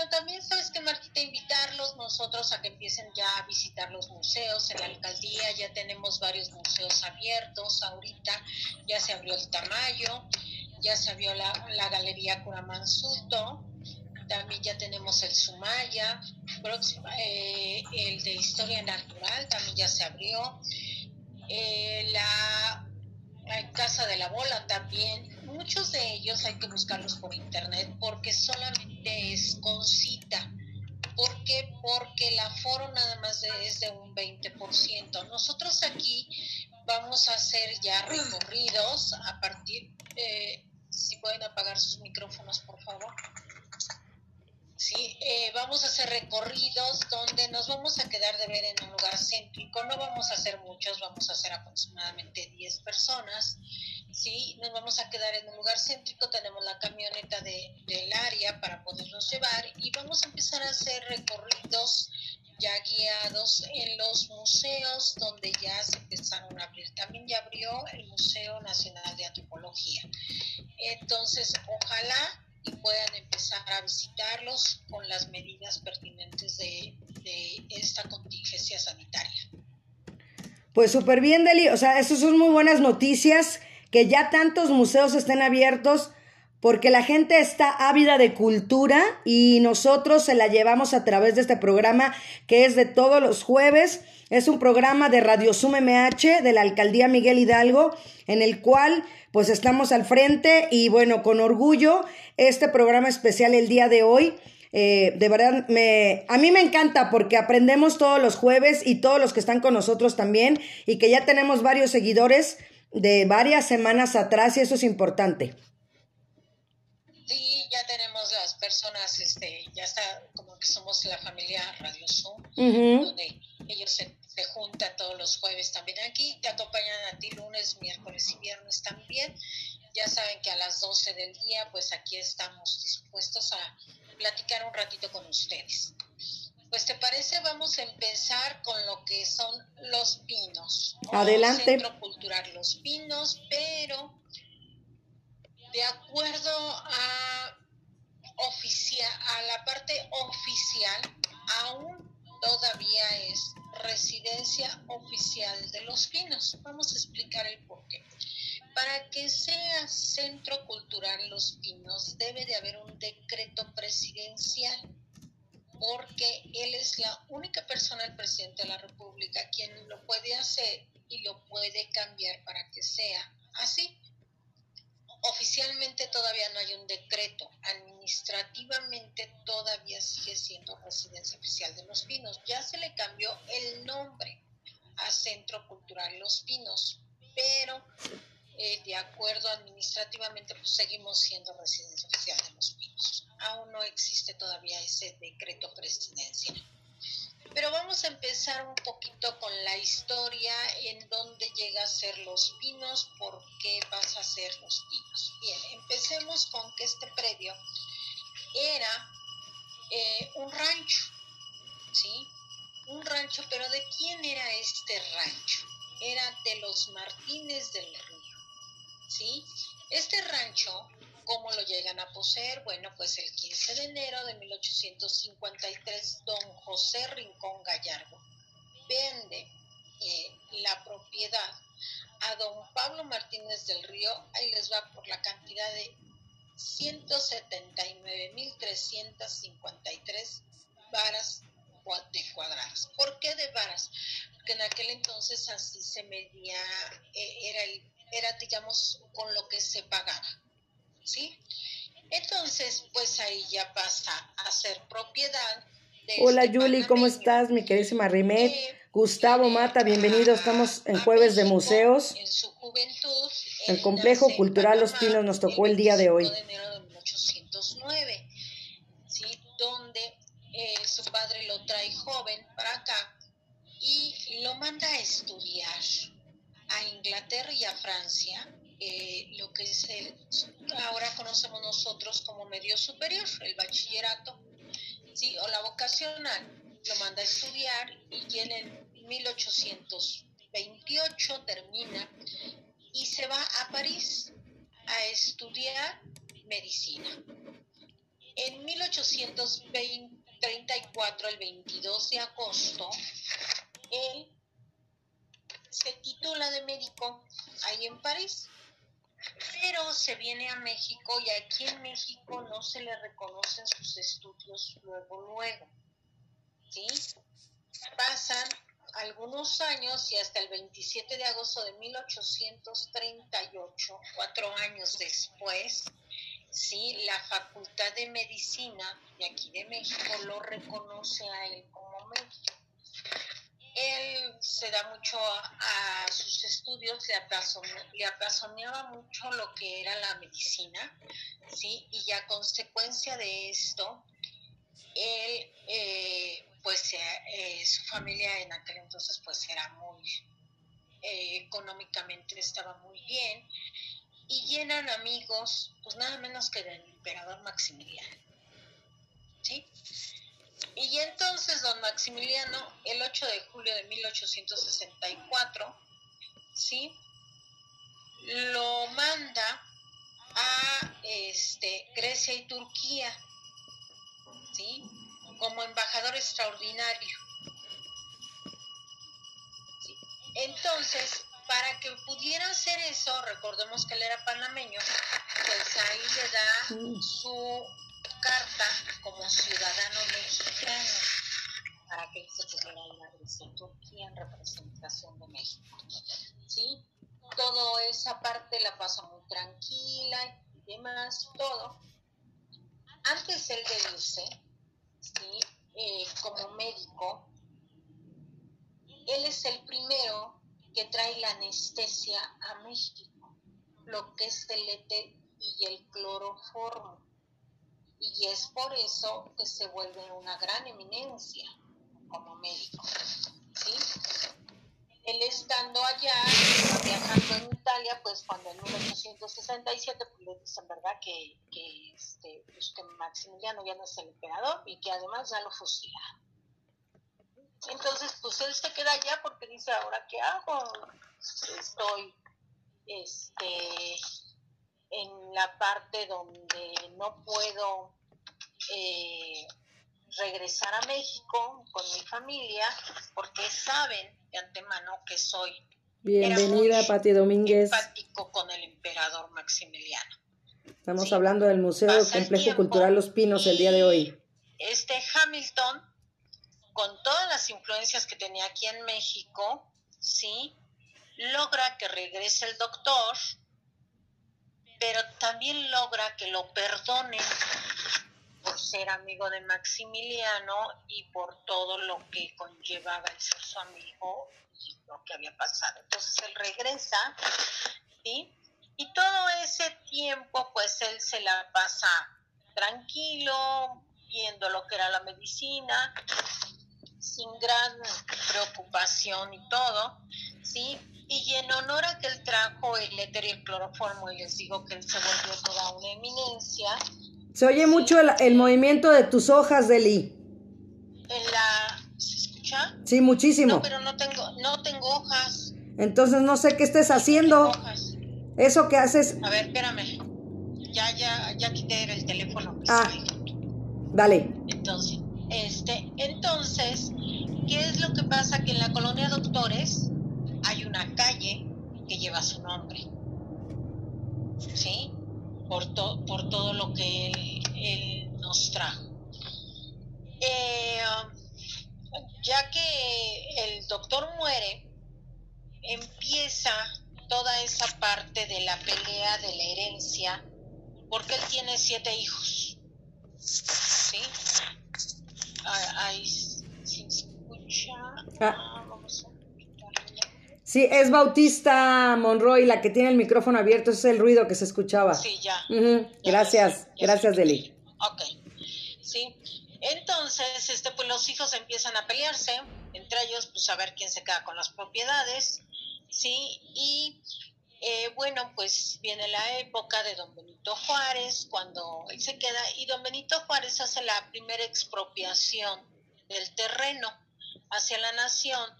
Pero también, ¿sabes que Martita? Invitarlos nosotros a que empiecen ya a visitar los museos. En la alcaldía ya tenemos varios museos abiertos ahorita. Ya se abrió el Tamayo, ya se abrió la, Galería Curamansuto, también ya tenemos el Sumaya, eh, el de Historia Natural también ya se abrió, eh, la, Casa de la Bola también, muchos de ellos hay que buscarlos por internet porque solamente es con cita. ¿Por qué? Porque el aforo nada más es de un 20%. Nosotros aquí vamos a hacer ya recorridos a partir, eh, si pueden apagar sus micrófonos por favor. Sí, eh, vamos a hacer recorridos donde nos vamos a quedar de ver en un lugar céntrico. No vamos a hacer muchos, vamos a hacer aproximadamente 10 personas. Sí, nos vamos a quedar en un lugar céntrico. Tenemos la camioneta de, del área para podernos llevar y vamos a empezar a hacer recorridos ya guiados en los museos donde ya se empezaron a abrir. También ya abrió el Museo Nacional de Antropología. Entonces, ojalá y puedan empezar a visitarlos con las medidas pertinentes de, esta contingencia sanitaria. Pues súper bien, Deli. O sea, esas son muy buenas noticias, que ya tantos museos estén abiertos, porque la gente está ávida de cultura y nosotros se la llevamos a través de este programa que es de todos los jueves. Es un programa de Radio Sum MH de la Alcaldía Miguel Hidalgo, en el cual pues estamos al frente y bueno, con orgullo, este programa especial el día de hoy. Eh, de verdad, me, a mí me encanta porque aprendemos todos los jueves y todos los que están con nosotros también y que ya tenemos varios seguidores de varias semanas atrás y eso es importante. Sí, ya tenemos las personas, este, ya está como que somos la familia Radio Zoom, donde ellos se se junta todos los jueves también aquí, te acompañan a ti lunes, miércoles y viernes también. Ya saben que a las 12 del día, pues aquí estamos dispuestos a platicar un ratito con ustedes. Pues te parece, vamos a empezar con lo que son los pinos. Adelante. Centro Cultural Los Pinos, pero de acuerdo a, oficial, a la parte oficial, aún todavía es residencia oficial de Los Pinos. Vamos a explicar el porqué. Para que sea Centro Cultural Los Pinos debe de haber un decreto presidencial porque él es la única persona, el presidente de la República, quien lo puede hacer y lo puede cambiar para que sea así. Oficialmente todavía no hay un decreto, administrativamente todavía sigue siendo residencia oficial de Los Pinos. Ya se le cambió el nombre a Centro Cultural Los Pinos, pero eh, de acuerdo administrativamente pues seguimos siendo residencia oficial de Los Pinos. Aún no existe todavía ese decreto presidencial. Pero vamos a empezar un poquito con la historia en dónde llega a ser Los Pinos, por qué vas a ser Los Pinos. Bien, empecemos con que este predio era eh, un rancho, ¿sí? Un rancho, pero ¿de quién era este rancho? Era de los Martínez del Río, ¿sí? Este rancho ¿Cómo lo llegan a poseer? Bueno, pues el 15 de enero de 1853, don José Rincón Gallardo vende eh, la propiedad a don Pablo Martínez del Río, ahí les va por la cantidad de 179.353 varas de cuadradas. ¿Por qué de varas? Porque en aquel entonces así se medía, eh, era, el, era digamos con lo que se pagaba. ¿Sí? Entonces, pues ahí ya pasa a ser propiedad. De Hola este Yuli, ¿cómo estás? Mi queridísima Rimet. Gustavo Mata, bienvenido. Estamos en Jueves de Museos. En su juventud. El Complejo Cultural Los Pinos nos tocó el día de hoy. De enero de 1809, ¿sí? donde eh, su padre lo trae joven para acá y lo manda a estudiar a Inglaterra y a Francia eh, lo que es el, ahora conocemos nosotros como medio superior, el bachillerato, ¿sí? o la vocacional, lo manda a estudiar y en 1828 termina y se va a París a estudiar medicina. En 1834, el 22 de agosto, él se titula de médico ahí en París, pero se viene a México y aquí en México no se le reconocen sus estudios luego, luego. ¿Sí? Pasan algunos años y hasta el 27 de agosto de 1838, cuatro años después, sí, la Facultad de Medicina de aquí de México lo reconoce a él como médico. Él se da mucho a, sus estudios, le, le apasionaba mucho lo que era la medicina, ¿sí? Y a consecuencia de esto, él eh, pues eh, su familia en aquel entonces pues era muy, eh, económicamente estaba muy bien y llenan amigos pues nada menos que del emperador Maximiliano. ¿Sí? Y entonces don Maximiliano, el 8 de julio de 1864, ¿sí? Lo manda a este, Grecia y Turquía, ¿sí? como embajador extraordinario. Entonces, para que pudiera hacer eso, recordemos que él era panameño, pues ahí le da su carta como ciudadano mexicano para que se pudiera ir a Turquía en representación de México. ¿Sí? Toda esa parte la pasa muy tranquila y demás, todo. Antes él de irse, ¿sí? Eh, como médico, él es el primero que trae la anestesia a México, lo que es el éter y el cloroformo. Y es por eso que se vuelve una gran eminencia como médico. ¿sí? Él estando allá, viajando en Italia, pues cuando en 1867 pues, le dicen, ¿verdad?, que, que, este, pues, Maximiliano ya no es el emperador y que además ya lo fusila. Entonces, pues él se queda allá porque dice, ¿ahora qué hago? Estoy este, en la parte donde no puedo eh, regresar a México con mi familia porque saben de antemano que soy Bienvenida, Pati Domínguez. Empático con el emperador Maximiliano. Estamos hablando del Museo del Complejo Cultural Los Pinos el día de hoy. Este Hamilton, con todas las influencias que tenía aquí en México, sí, logra que regrese el doctor, pero también logra que lo perdonen por ser amigo de Maximiliano y por todo lo que conllevaba ser su amigo y lo que había pasado. Entonces él regresa, ¿sí? Y todo ese tiempo, pues él se la pasa tranquilo, viendo lo que era la medicina, sin gran preocupación y todo, ¿sí? Y en honor a que él trajo el éter y el cloroformo, y les digo que él se volvió toda una eminencia, se oye mucho el, movimiento de tus hojas, Deli. En la... ¿Se escucha? Sí, muchísimo. No, pero no tengo, no tengo hojas. Entonces no sé qué estés haciendo. hojas. Eso que haces... A ver, espérame. Ya, ya, ya quité el teléfono. ah, dale. Entonces, este, entonces, ¿qué es lo que pasa? Que en la colonia Doctores una calle que lleva su nombre. ¿Sí? por, por todo lo que él, nos trajo. Eh, ya que el doctor muere, empieza toda esa parte de la pelea de la herencia, porque él tiene siete hijos. ¿Sí? Ah, ahí se escucha. Ah. Sí, es Bautista Monroy la que tiene el micrófono abierto, ese es el ruido que se escuchaba. Sí, ya. gracias, gracias, Deli. Ok, sí. Entonces, este, pues los hijos empiezan a pelearse, entre ellos, pues a ver quién se queda con las propiedades, ¿sí? Y eh, bueno, pues viene la época de don Benito Juárez, cuando él se queda, y don Benito Juárez hace la primera expropiación del terreno hacia la nación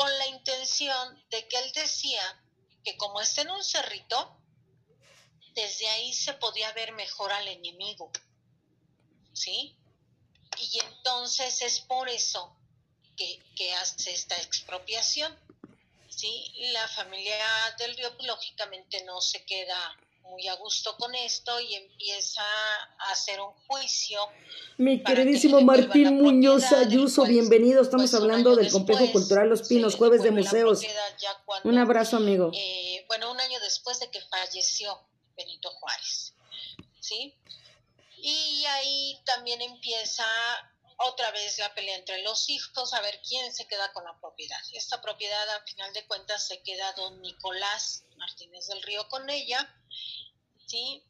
con la intención de que él decía que como está en un cerrito, desde ahí se podía ver mejor al enemigo. ¿sí? Y entonces es por eso que, hace esta expropiación, ¿sí? La familia del río, lógicamente, no se queda muy a gusto con esto y empieza a hacer un juicio. Mi queridísimo Martín Muñoz Ayuso, bienvenido. Estamos pues, hablando del Complejo Cultural Los Pinos, jueves de museos. un abrazo, amigo. Eh, bueno, un año después de que falleció Benito Juárez. ¿Sí? Y ahí también empieza otra vez la pelea entre los hijos, a ver quién se queda con la propiedad. Esta propiedad, a final de cuentas, se queda don Nicolás Martínez del Río con ella, ¿sí?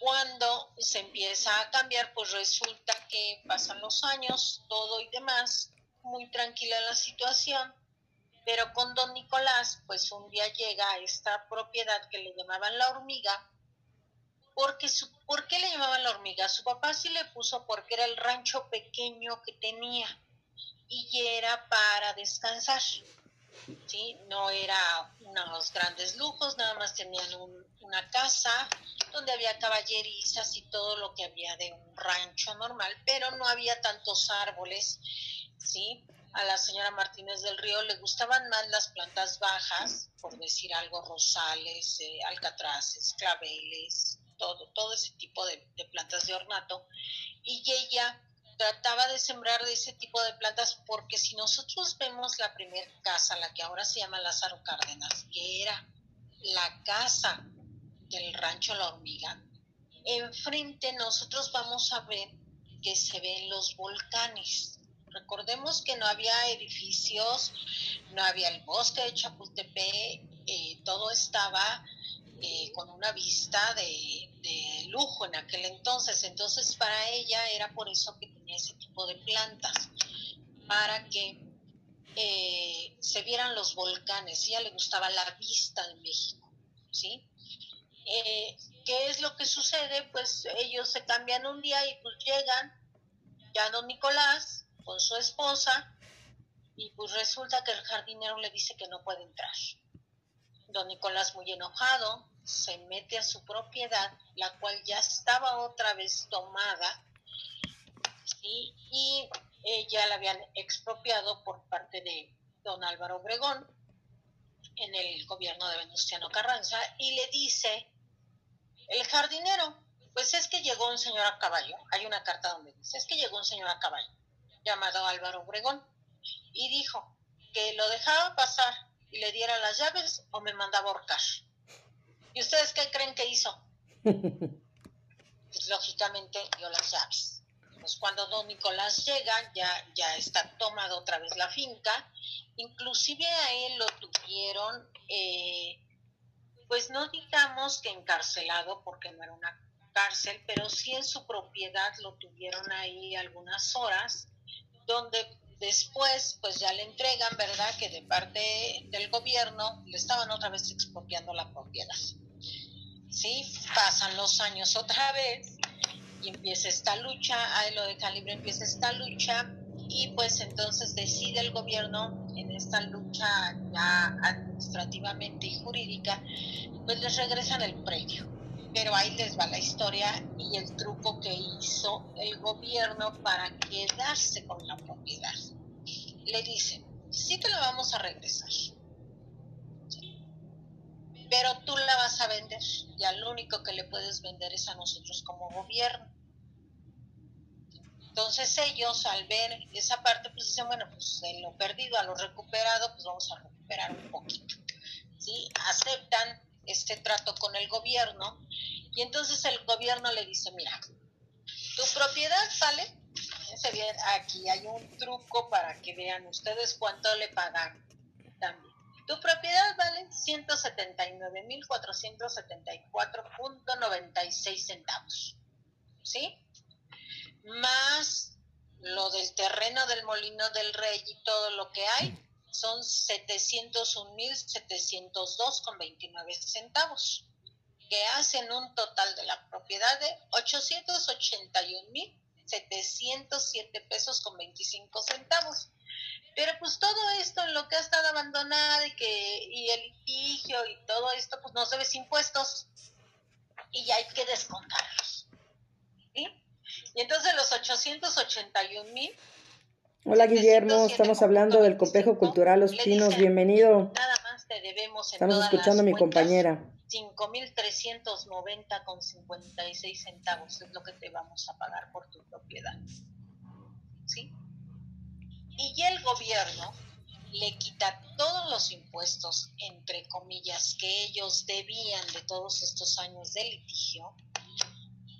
Cuando se empieza a cambiar, pues resulta que pasan los años, todo y demás, muy tranquila la situación, pero con don Nicolás, pues un día llega a esta propiedad que le llamaban la hormiga, porque su, ¿por qué le llamaban la hormiga? Su papá sí le puso porque era el rancho pequeño que tenía y era para descansar. ¿Sí? No era unos grandes lujos, nada más tenían una casa donde había caballerizas y todo lo que había de un rancho normal, pero no había tantos árboles, ¿sí? A la señora Martínez del Río le gustaban más las plantas bajas, por decir algo, rosales, eh, alcatraces, claveles, todo, todo ese tipo de, plantas de ornato. Y ella trataba de sembrar de ese tipo de plantas porque si nosotros vemos la primera casa, la que ahora se llama Lázaro Cárdenas, que era la casa del rancho La Hormiga, enfrente nosotros vamos a ver que se ven los volcanes. Recordemos que no había edificios, no había el bosque de Chapultepec, eh, todo estaba eh, con una vista de, lujo en aquel entonces. Entonces para ella era por eso que tenía ese tipo de plantas, para que eh, se vieran los volcanes. Ella le gustaba la vista de México, ¿sí? Eh, ¿Qué es lo que sucede? Pues ellos se cambian un día y pues llegan ya don Nicolás con su esposa y pues resulta que el jardinero le dice que no puede entrar. Don Nicolás, muy enojado, se mete a su propiedad, la cual ya estaba otra vez tomada, y ya la habían expropiado por parte de don Álvaro Obregón en el gobierno de Venustiano Carranza, y le dice el jardinero, pues es que llegó un señor a caballo, hay una carta donde dice, es que llegó un señor a caballo, llamado Álvaro Obregón, y dijo que lo dejaba pasar y le diera las llaves o me mandaba a ahorcar. ¿Y ustedes qué creen que hizo? Pues lógicamente dio las llaves. Pues cuando don Nicolás llega, ya, ya está tomada otra vez la finca. Inclusive a él lo tuvieron, eh, pues no digamos que encarcelado, porque no era una cárcel, pero sí en su propiedad lo tuvieron ahí algunas horas, donde Después, pues ya le entregan, ¿verdad? Que de parte del gobierno le estaban otra vez expropiando la propiedad. ¿Sí? Pasan los años otra vez y empieza esta lucha, ahí lo de Calibre empieza esta lucha y pues entonces decide el gobierno en esta lucha ya administrativamente y jurídica, pues les regresan el predio pero ahí les va la historia y el truco que hizo el gobierno para quedarse con la propiedad. Le dicen, sí te la vamos a regresar, pero tú la vas a vender y al único que le puedes vender es a nosotros como gobierno. Entonces ellos al ver esa parte pues dicen, bueno, pues de lo perdido a lo recuperado, pues vamos a recuperar un poquito. ¿sí? Aceptan este trato con el gobierno y entonces el gobierno le dice, mira, tu propiedad sale, fíjense bien, aquí hay un truco para que vean ustedes cuánto le pagan también. Tu propiedad vale 179.474.96 centavos, ¿sí? Más lo del terreno del molino del rey y todo lo que hay, son 701.702,29 centavos, que hacen un total de la propiedad de 881.707 pesos con 25 centavos. Pero pues todo esto en lo que ha estado abandonado y que y el litigio y todo esto pues nos debes impuestos y hay que descontarlos. Y entonces los 881 mil Hola Guillermo, estamos hablando del complejo cultural Los Pinos, bienvenido. Nada más te debemos en Estamos escuchando a mi compañera. 5.390 con 56 centavos es lo que te vamos a pagar por tu propiedad. ¿Sí? Y el gobierno le quita todos los impuestos, entre comillas, que ellos debían de todos estos años de litigio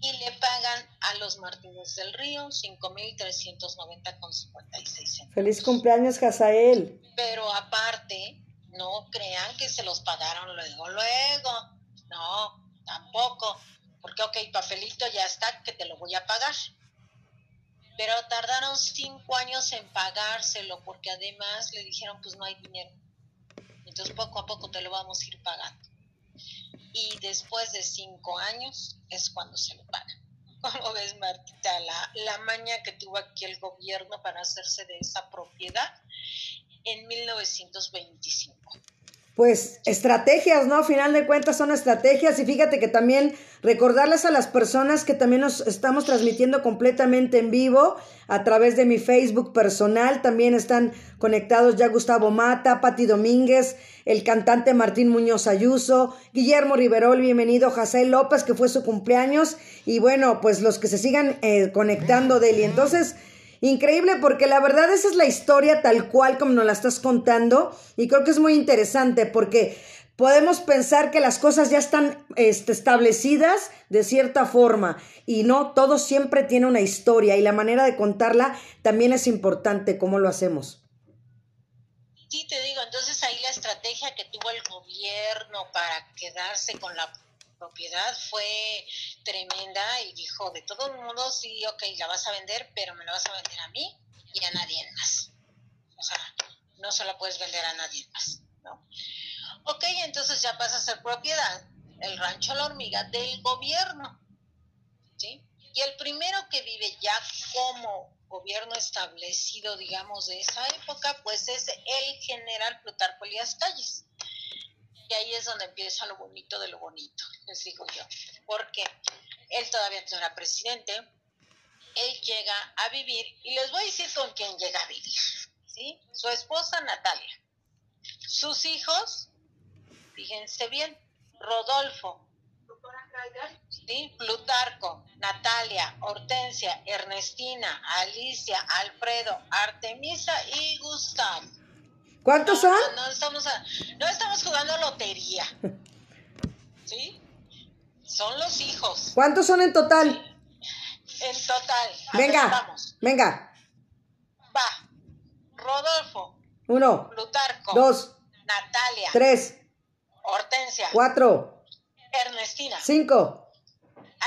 y le pagan a los Martínez del Río 5.390,56 Feliz cumpleaños, Jazael. Pero aparte, no crean que se los pagaron luego, luego. No, tampoco. Porque, ok, papelito ya está, que te lo voy a pagar. Pero tardaron cinco años en pagárselo porque además le dijeron, pues no hay dinero. Entonces poco a poco te lo vamos a ir pagando y después de cinco años es cuando se le paga. ¿Cómo ves, Martita, la, la maña que tuvo aquí el gobierno para hacerse de esa propiedad en 1925? Pues estrategias, ¿no? A final de cuentas son estrategias y fíjate que también recordarles a las personas que también nos estamos transmitiendo completamente en vivo a través de mi Facebook personal, también están conectados ya Gustavo Mata, Pati Domínguez, el cantante Martín Muñoz Ayuso, Guillermo Riverol, bienvenido, José López, que fue su cumpleaños, y bueno, pues los que se sigan eh, conectando de entonces, Increíble porque la verdad esa es la historia tal cual como nos la estás contando y creo que es muy interesante porque podemos pensar que las cosas ya están este, establecidas de cierta forma y no, todo siempre tiene una historia y la manera de contarla también es importante cómo lo hacemos. Sí, te digo, entonces ahí la estrategia que tuvo el gobierno para quedarse con la propiedad fue tremenda y dijo, de todos modos, sí, ok, la vas a vender, pero me la vas a vender a mí y a nadie más. O sea, no se la puedes vender a nadie más, ¿no? Ok, entonces ya pasa a ser propiedad el rancho La Hormiga del gobierno, ¿sí? Y el primero que vive ya como gobierno establecido, digamos, de esa época, pues es el general Plutarco Elías Calles. Y ahí es donde empieza lo bonito de lo bonito, les digo yo. Porque él todavía no era presidente, él llega a vivir, y les voy a decir con quién llega a vivir, ¿sí? Su esposa Natalia, sus hijos, fíjense bien, Rodolfo, ¿sí? Plutarco, Natalia, Hortensia, Ernestina, Alicia, Alfredo, Artemisa y Gustavo. ¿Cuántos son? No, estamos, no estamos jugando lotería. ¿Sí? Son los hijos. ¿Cuántos son en total? En total. Venga. Venga. Va. Rodolfo. Uno. Plutarco. Dos. Natalia. Tres. Hortensia. Cuatro. Ernestina. Cinco.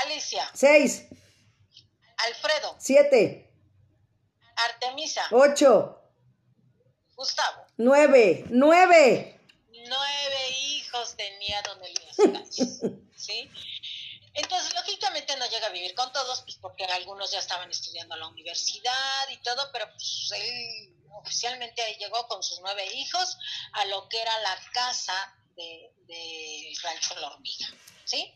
Alicia. Seis. Alfredo. Siete. Artemisa. Ocho. Gustavo. Nueve. Nueve. Nueve hijos tenía don Elías ¿sí? Entonces, lógicamente no llega a vivir con todos, pues porque algunos ya estaban estudiando en la universidad y todo, pero pues él oficialmente llegó con sus nueve hijos a lo que era la casa de, de Rancho La Hormiga, ¿sí?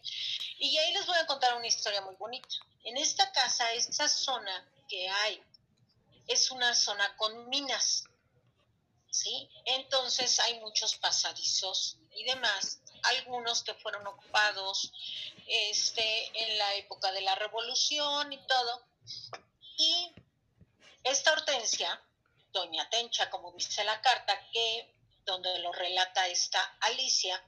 Y ahí les voy a contar una historia muy bonita. En esta casa, esta zona que hay, es una zona con minas, ¿sí? Entonces hay muchos pasadizos y demás, algunos que fueron ocupados este, en la época de la revolución y todo. Y esta Hortensia, doña Tencha, como dice la carta, que donde lo relata esta Alicia,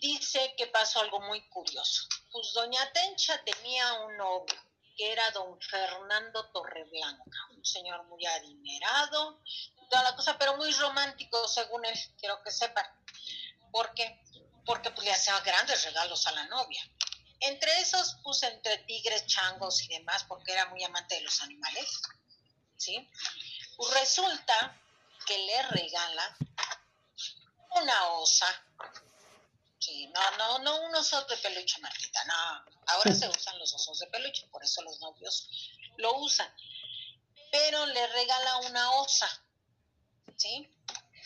dice que pasó algo muy curioso. Pues doña Tencha tenía un novio que era don Fernando Torreblanca, un señor muy adinerado, toda la cosa, pero muy romántico, según él, quiero que sepan. ¿Por qué? Porque pues, le hacía grandes regalos a la novia. Entre esos, puse entre tigres, changos y demás, porque era muy amante de los animales, ¿sí? Pues resulta que le regala una osa. Sí, no, no, no un oso de peluche, Martita, no. Ahora se usan los osos de peluche, por eso los novios lo usan. Pero le regala una osa, ¿sí?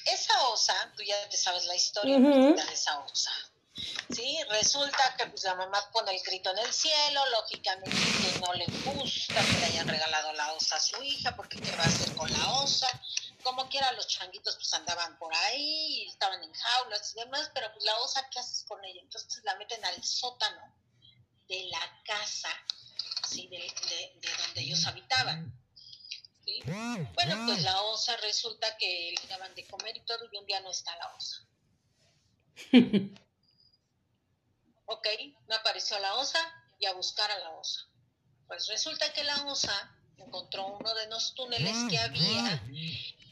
Esa osa, tú ya te sabes la historia de esa osa. ¿sí? Resulta que pues la mamá pone el grito en el cielo, lógicamente que no le gusta que le hayan regalado la osa a su hija, porque qué va a hacer con la osa. Como quiera los changuitos pues andaban por ahí, y estaban en jaulas y demás, pero pues la osa, ¿qué haces con ella? Entonces la meten al sótano de la casa, ¿sí? De, de, donde ellos habitaban. ¿Sí? Bueno, pues la osa resulta que le daban de comer y todo, y un día no está la osa. ok, me apareció la osa y a buscar a la osa. Pues resulta que la osa encontró uno de los túneles que había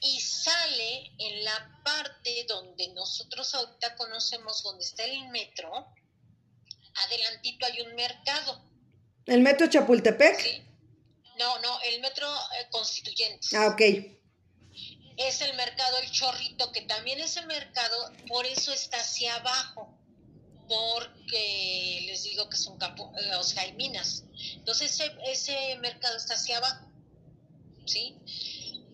y sale en la parte donde nosotros ahorita conocemos donde está el metro. Adelantito hay un mercado. ¿El metro Chapultepec? Sí. No, no, el metro eh, constituyente. Ah, ok. Es el mercado El Chorrito, que también ese mercado, por eso está hacia abajo porque les digo que es un campo, eh, o sea, hay minas. Entonces ese, ese mercado está hacia abajo, ¿sí?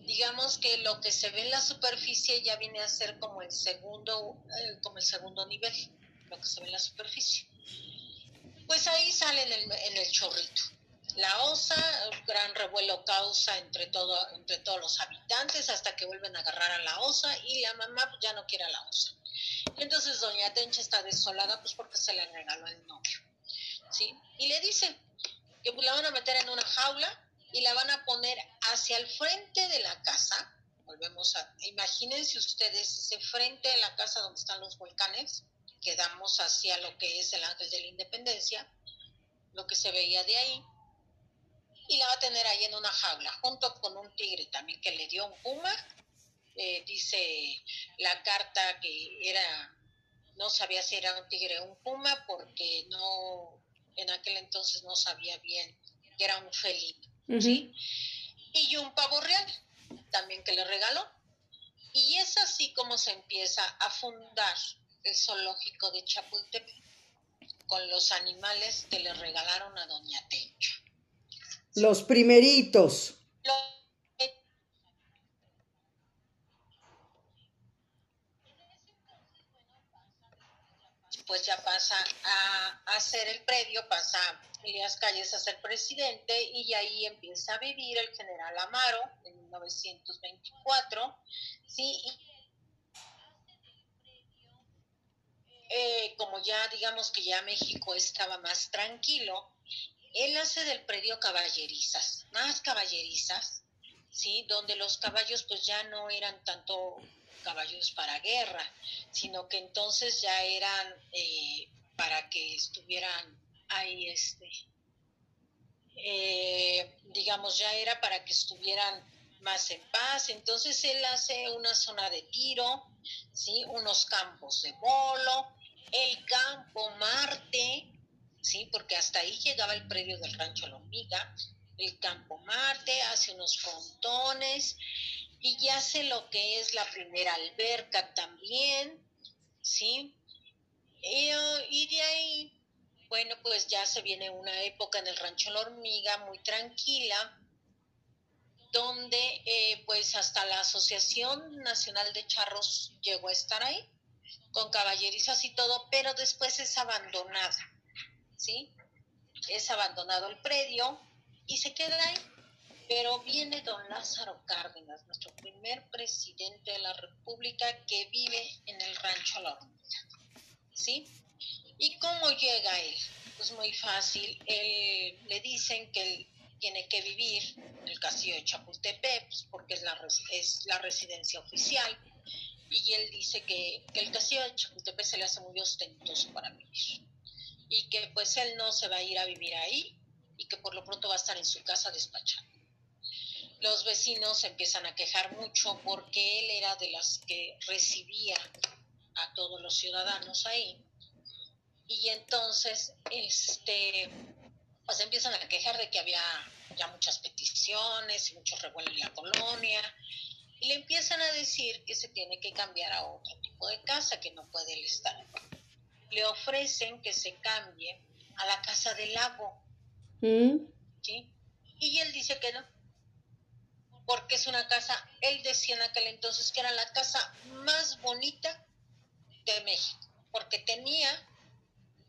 Digamos que lo que se ve en la superficie ya viene a ser como el segundo, eh, como el segundo nivel, lo que se ve en la superficie. Pues ahí sale en el, en el chorrito. La osa, gran revuelo causa entre, todo, entre todos los habitantes hasta que vuelven a agarrar a la osa y la mamá pues, ya no quiere a la osa. Entonces doña Tencha está desolada pues porque se le regaló el novio. ¿sí? Y le dice que pues, la van a meter en una jaula y la van a poner hacia el frente de la casa. Volvemos a, imagínense ustedes ese frente de la casa donde están los volcanes, quedamos hacia lo que es el ángel de la independencia, lo que se veía de ahí, y la va a tener ahí en una jaula, junto con un tigre también que le dio un puma eh, dice la carta que era, no sabía si era un tigre o un puma porque no, en aquel entonces no sabía bien que era un felino, ¿sí? Y un pavo real también que le regaló. Y es así como se empieza a fundar el zoológico de Chapultepec con los animales que le regalaron a Doña Tencha. Los primeritos. pues ya pasa a, hacer el predio, pasa Elías Calles a ser presidente y ahí empieza a vivir el general Amaro en 1924, ¿sí? Eh, como ya digamos que ya México estaba más tranquilo, él hace del predio caballerizas, más caballerizas, ¿sí? Donde los caballos pues ya no eran tanto caballos para guerra, sino que entonces ya eran eh, para que estuvieran ahí, este, eh, digamos, ya era para que estuvieran más en paz. Entonces él hace una zona de tiro, ¿sí? unos campos de bolo, el campo Marte, ¿sí? porque hasta ahí llegaba el predio del rancho Lomiga, el campo Marte, hace unos frontones y ya sé lo que es la primera alberca también, ¿sí? Y, de ahí, bueno, pues ya se viene una época en el Rancho La Hormiga muy tranquila, donde eh, pues hasta la Asociación Nacional de Charros llegó a estar ahí, con caballerizas y todo, pero después es abandonada, ¿sí? Es abandonado el predio y se queda ahí pero viene don Lázaro Cárdenas, nuestro primer presidente de la República que vive en el rancho La Hormiga. ¿Sí? ¿Y cómo llega él? Pues muy fácil. Él, le dicen que él tiene que vivir en el castillo de Chapultepec, pues, porque es la, es la residencia oficial. Y él dice que, que el castillo de Chapultepec se le hace muy ostentoso para vivir. Y que pues él no se va a ir a vivir ahí y que por lo pronto va a estar en su casa despachando los vecinos empiezan a quejar mucho porque él era de las que recibía a todos los ciudadanos ahí. Y entonces, este, pues empiezan a quejar de que había ya muchas peticiones y mucho revuelo en la colonia. Y le empiezan a decir que se tiene que cambiar a otro tipo de casa, que no puede él estar. Le ofrecen que se cambie a la casa del lago. Mm. ¿sí? Y él dice que no, porque es una casa, él decía en aquel entonces que era la casa más bonita de México, porque tenía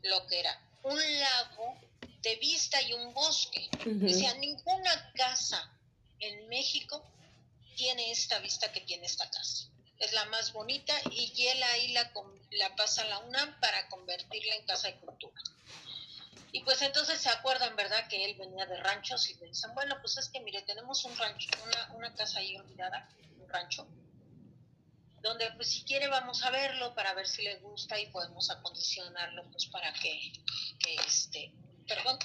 lo que era un lago de vista y un bosque. Decía, ninguna casa en México tiene esta vista que tiene esta casa. Es la más bonita y él ahí la, la pasa a la UNAM para convertirla en casa de cultura. Y pues entonces se acuerdan, ¿verdad? Que él venía de ranchos y le dicen, bueno, pues es que mire, tenemos un rancho, una, casa ahí olvidada, un rancho, donde pues si quiere vamos a verlo para ver si le gusta y podemos acondicionarlo pues para que, que este, perdón.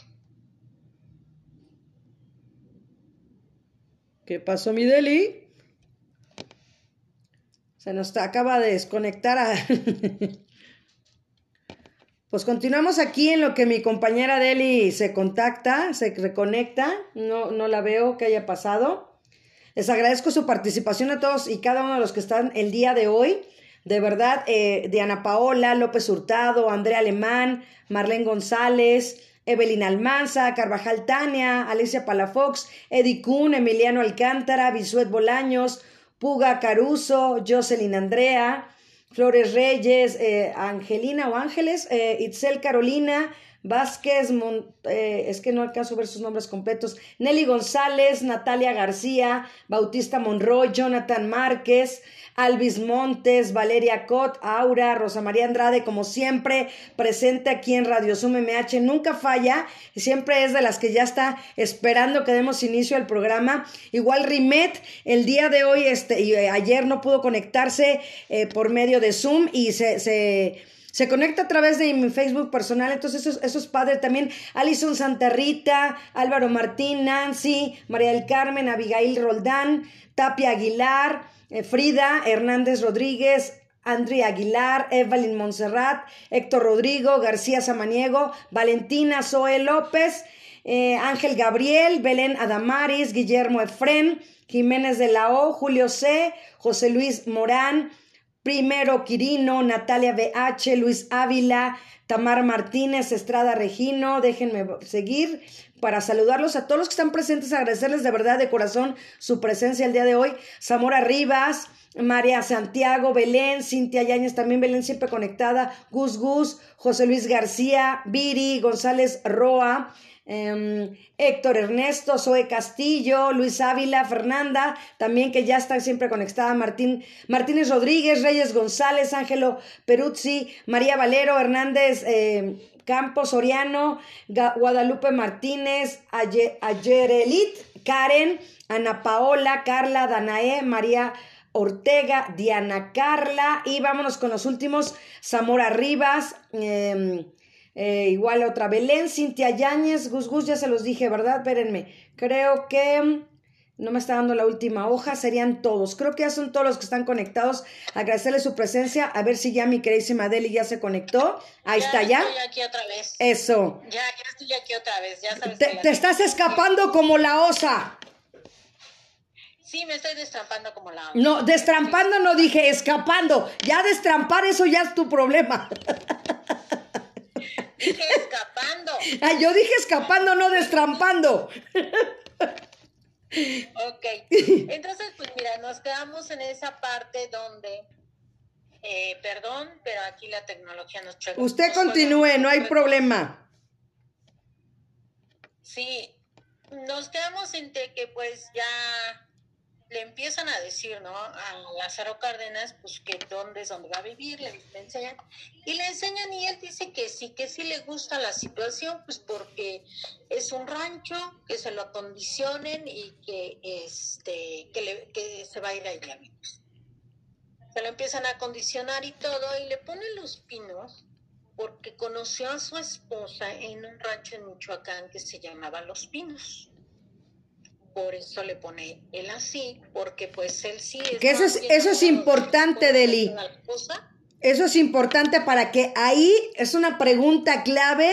¿Qué pasó, mi Deli? Se nos acaba de desconectar a... pues continuamos aquí en lo que mi compañera Deli se contacta, se reconecta. No, no la veo que haya pasado. Les agradezco su participación a todos y cada uno de los que están el día de hoy. De verdad, eh, Diana Paola, López Hurtado, Andrea Alemán, Marlene González, Evelyn Almanza, Carvajal Tania, Alicia Palafox, Eddie Kuhn, Emiliano Alcántara, Bisuet Bolaños, Puga Caruso, Jocelyn Andrea, Flores Reyes, eh, Angelina o Ángeles, eh, Itzel Carolina, Vázquez, eh, es que no alcanzo a ver sus nombres completos, Nelly González, Natalia García, Bautista Monroy, Jonathan Márquez, Alvis Montes, Valeria Cot, Aura, Rosa María Andrade, como siempre, presente aquí en Radio Zoom MH, nunca falla, siempre es de las que ya está esperando que demos inicio al programa. Igual Rimet, el día de hoy, este, y eh, ayer no pudo conectarse eh, por medio de Zoom y se, se se conecta a través de mi Facebook personal, entonces eso, eso es padre también. Alison Santa Rita, Álvaro Martín, Nancy, María del Carmen, Abigail Roldán, Tapia Aguilar, eh, Frida Hernández Rodríguez, Andrea Aguilar, Evelyn Montserrat, Héctor Rodrigo, García Samaniego, Valentina Zoe López, eh, Ángel Gabriel, Belén Adamaris, Guillermo Efren, Jiménez de la O, Julio C., José Luis Morán, Primero Quirino, Natalia BH, Luis Ávila, Tamar Martínez, Estrada Regino, déjenme seguir para saludarlos a todos los que están presentes, agradecerles de verdad de corazón su presencia el día de hoy. Zamora Rivas, María Santiago, Belén, Cintia Yáñez, también Belén siempre conectada, Gus Gus, José Luis García, Viri, González Roa, Em, Héctor Ernesto, Zoe Castillo, Luis Ávila, Fernanda, también que ya está siempre conectada, Martín, Martínez Rodríguez, Reyes González, Ángelo Peruzzi, María Valero, Hernández em, Campos Soriano, Guadalupe Martínez, Ayerelit, Karen, Ana Paola, Carla, Danae, María Ortega, Diana Carla y vámonos con los últimos, Zamora Rivas, eh, eh, igual otra Belén, Cintia Yáñez, Gus Gus, ya se los dije, ¿verdad? Espérenme. Creo que mm, no me está dando la última hoja, serían todos. Creo que ya son todos los que están conectados. Agradecerle su presencia, a ver si ya mi queridísima Deli ya se conectó. Ahí está ya. Estoy aquí otra vez. Eso. Ya, ya estoy aquí otra vez. Ya sabes te, te estás escapando como la osa. Sí, me estoy destrampando como la osa. No, destrampando no dije, escapando. Ya destrampar, eso ya es tu problema. Dije escapando. Ah, yo dije escapando, no destrampando. ok. Entonces, pues mira, nos quedamos en esa parte donde, eh, perdón, pero aquí la tecnología nos choca. Usted continúe, no hay problema. Sí, nos quedamos en que pues ya le empiezan a decir, ¿no? A Lázaro Cárdenas, pues que dónde es donde va a vivir, le, enseñan. Y le enseñan y él dice que sí, que sí le gusta la situación, pues porque es un rancho, que se lo acondicionen y que, este, que, le, que se va a ir ahí, amigos. Se lo empiezan a acondicionar y todo, y le ponen los pinos porque conoció a su esposa en un rancho en Michoacán que se llamaba Los Pinos por eso le pone él así, porque pues él sí es... Que eso es, eso es importante, Deli. Eso es importante para que ahí es una pregunta clave.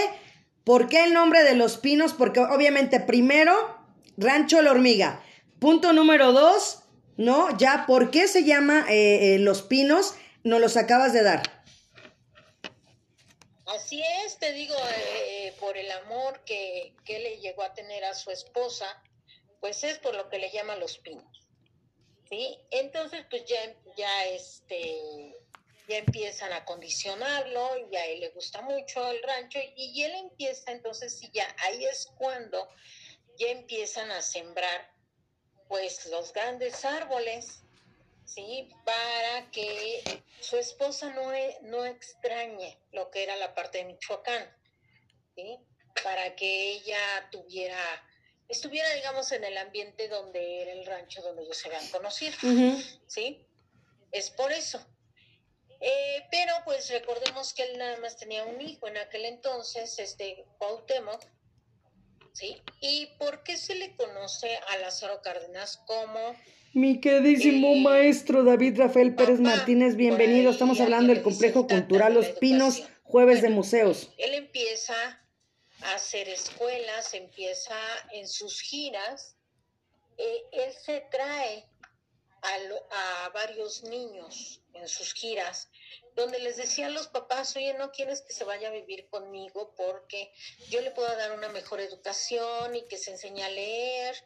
¿Por qué el nombre de los pinos? Porque obviamente primero, Rancho La Hormiga. Punto número dos, ¿no? Ya, ¿por qué se llama eh, eh, Los Pinos? Nos los acabas de dar. Así es, te digo, eh, por el amor que, que le llegó a tener a su esposa, pues es por lo que le llaman los pinos. ¿Sí? Entonces, pues ya, ya este, ya empiezan a condicionarlo y a él le gusta mucho el rancho y, él empieza, entonces sí, ya ahí es cuando ya empiezan a sembrar pues los grandes árboles, ¿sí? Para que su esposa no, e, no extrañe lo que era la parte de Michoacán, ¿sí? Para que ella tuviera, estuviera, digamos, en el ambiente donde era el rancho donde ellos se habían conocido, ¿sí? Es por eso. Eh, pero pues recordemos que él nada más tenía un hijo en aquel entonces, este Cuauhtémoc, ¿sí? ¿Y por qué se le conoce a Lázaro Cárdenas como... Mi queridísimo eh, maestro David Rafael Pérez Martínez, bienvenido. Estamos hablando del complejo cultural Los Pinos, jueves de museos. Él empieza a hacer escuelas, empieza en sus giras. Eh, él se trae a, varios niños en sus giras, donde les decían los papás, oye, no quieres que se vaya a vivir conmigo porque yo le puedo dar una mejor educación y que se enseñe a leer.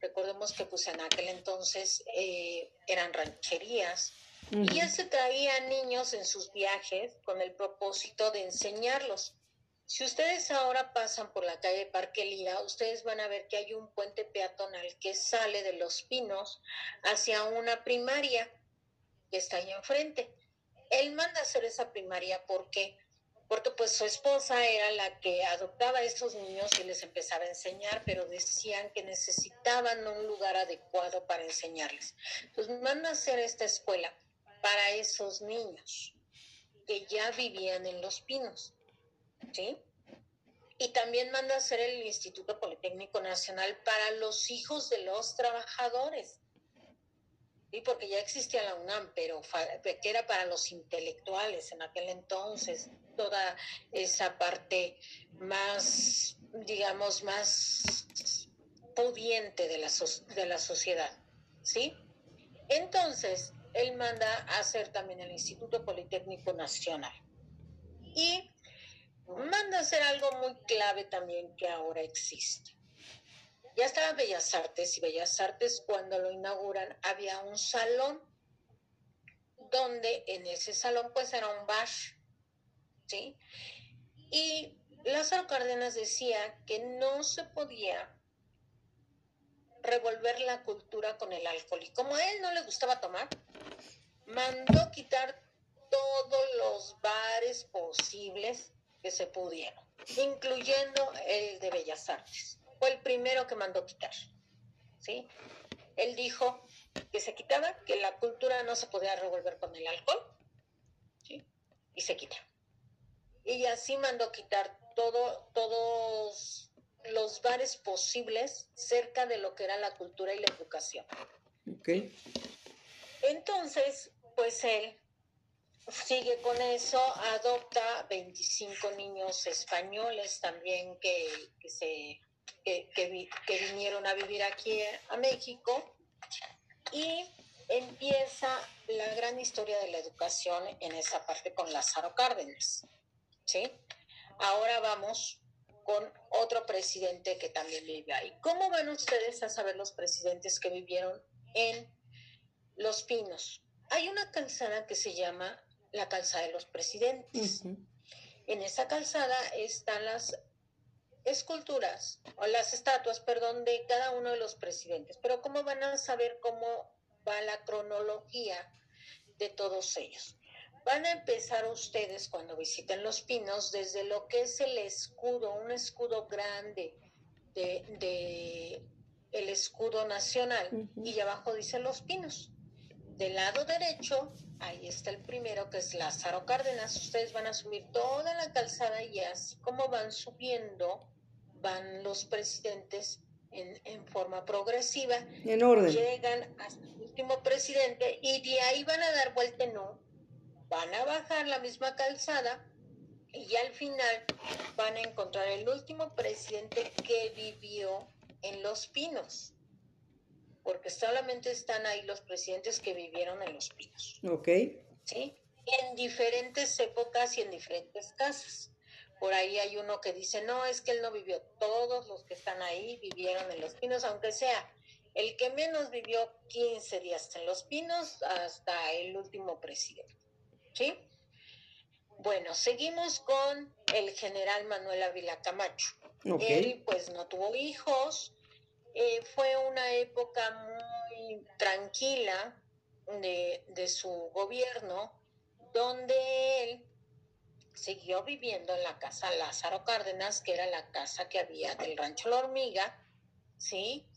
Recordemos que pues en aquel entonces eh, eran rancherías. Y él se traía niños en sus viajes con el propósito de enseñarlos. Si ustedes ahora pasan por la calle Parque Lira, ustedes van a ver que hay un puente peatonal que sale de Los Pinos hacia una primaria que está ahí enfrente. Él manda hacer esa primaria porque porque pues su esposa era la que adoptaba a estos niños y les empezaba a enseñar, pero decían que necesitaban un lugar adecuado para enseñarles. Entonces manda a hacer esta escuela para esos niños que ya vivían en Los Pinos. ¿Sí? Y también manda a hacer el Instituto Politécnico Nacional para los hijos de los trabajadores. ¿sí? Porque ya existía la UNAM, pero que era para los intelectuales en aquel entonces, toda esa parte más, digamos, más pudiente de la, de la sociedad, ¿sí? Entonces, él manda a hacer también el Instituto Politécnico Nacional. Y manda a hacer algo muy clave también que ahora existe. Ya estaba Bellas Artes y Bellas Artes cuando lo inauguran había un salón donde en ese salón pues era un bar, ¿sí? Y Lázaro Cárdenas decía que no se podía revolver la cultura con el alcohol. Y como a él no le gustaba tomar, mandó quitar todos los bares posibles se pudieron, incluyendo el de Bellas Artes. Fue el primero que mandó quitar. ¿sí? Él dijo que se quitaba, que la cultura no se podía revolver con el alcohol, y se quita. Y así mandó quitar todo, todos los bares posibles cerca de lo que era la cultura y la educación. Entonces, pues él sigue con eso, adopta 25 niños españoles también que, se, que, vinieron a vivir aquí a México y empieza la gran historia de la educación en esa parte con Lázaro Cárdenas. ¿sí? Ahora vamos con otro presidente que también vive ahí. ¿Cómo van ustedes a saber los presidentes que vivieron en Los Pinos? Hay una calzada que se llama la calzada de los presidentes. En esa calzada están las esculturas o las estatuas, perdón, de cada uno de los presidentes. Pero ¿cómo van a saber cómo va la cronología de todos ellos? Van a empezar ustedes cuando visiten los pinos desde lo que es el escudo, un escudo grande de, el escudo nacional y abajo dice los pinos. Del lado derecho Ahí está el primero, que es Lázaro Cárdenas. Ustedes van a subir toda la calzada y así como van subiendo, van los presidentes en, forma progresiva. En orden. Llegan hasta el último presidente y de ahí van a dar vuelta en Van a bajar la misma calzada y al final van a encontrar el último presidente que vivió en Los Pinos porque solamente están ahí los presidentes que vivieron en los pinos. Ok. ¿Sí? En diferentes épocas y en diferentes casas. Por ahí hay uno que dice, no, es que él no vivió. Todos los que están ahí vivieron en los pinos, aunque sea el que menos vivió 15 días en los pinos hasta el último presidente. ¿Sí? Bueno, seguimos con el general Manuel Ávila Camacho. Él pues no tuvo hijos, eh, fue una época muy tranquila de, de su gobierno, donde él siguió viviendo en la casa Lázaro Cárdenas, que era la casa que había del rancho La Hormiga, ¿sí?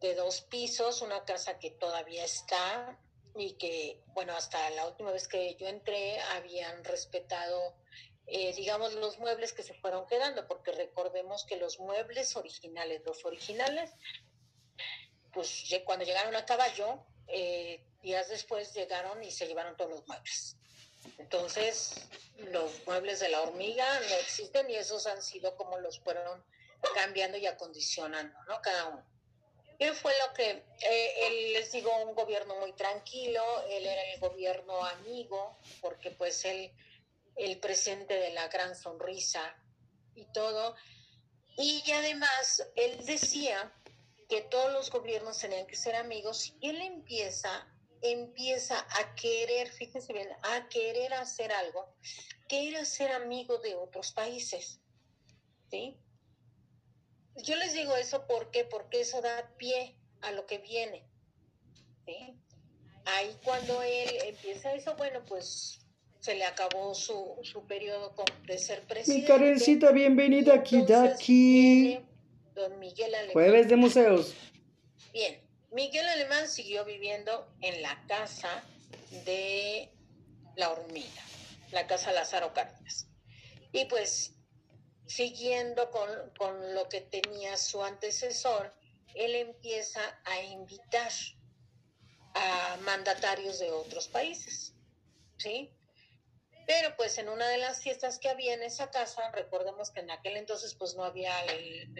De dos pisos, una casa que todavía está y que, bueno, hasta la última vez que yo entré habían respetado, eh, digamos, los muebles que se fueron quedando, porque recordemos que los muebles originales, los originales, pues cuando llegaron a caballo, eh, días después llegaron y se llevaron todos los muebles. Entonces, los muebles de la hormiga no existen y esos han sido como los fueron cambiando y acondicionando, ¿no? Cada uno. ¿Qué fue lo que, eh, él, les digo, un gobierno muy tranquilo, él era el gobierno amigo, porque pues él, el presidente de la gran sonrisa y todo. Y además, él decía que todos los gobiernos tenían que ser amigos y él empieza empieza a querer, fíjense bien, a querer hacer algo, que era ser amigo de otros países. ¿Sí? Yo les digo eso porque, porque eso da pie a lo que viene. ¿sí? Ahí cuando él empieza eso, bueno, pues se le acabó su, su periodo de ser presidente. Mi Karencita, bienvenida aquí, aquí. Don Miguel Jueves de museos. Bien, Miguel Alemán siguió viviendo en la casa de la hormiga, la casa Lázaro Cárdenas. Y pues, siguiendo con, lo que tenía su antecesor, él empieza a invitar a mandatarios de otros países, ¿sí? Pero pues en una de las fiestas que había en esa casa, recordemos que en aquel entonces pues no había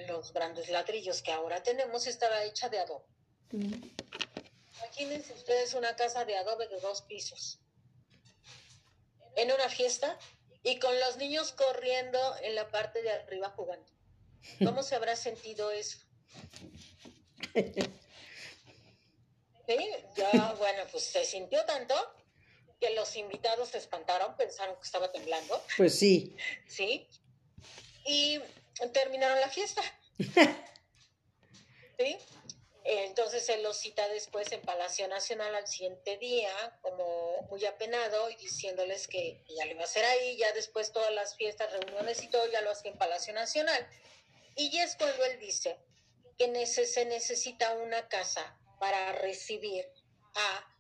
los grandes ladrillos que ahora tenemos, estaba hecha de adobe. Imagínense ustedes una casa de adobe de dos pisos en una fiesta y con los niños corriendo en la parte de arriba jugando. ¿Cómo se habrá sentido eso? ¿Sí? Ya, bueno, pues se sintió tanto que los invitados se espantaron, pensaron que estaba temblando. Pues sí. Sí. Y terminaron la fiesta. ¿Sí? Entonces él los cita después en Palacio Nacional al siguiente día, como muy apenado y diciéndoles que ya lo iba a hacer ahí, ya después todas las fiestas, reuniones y todo ya lo hacía en Palacio Nacional. Y es cuando él dice que se necesita una casa para recibir a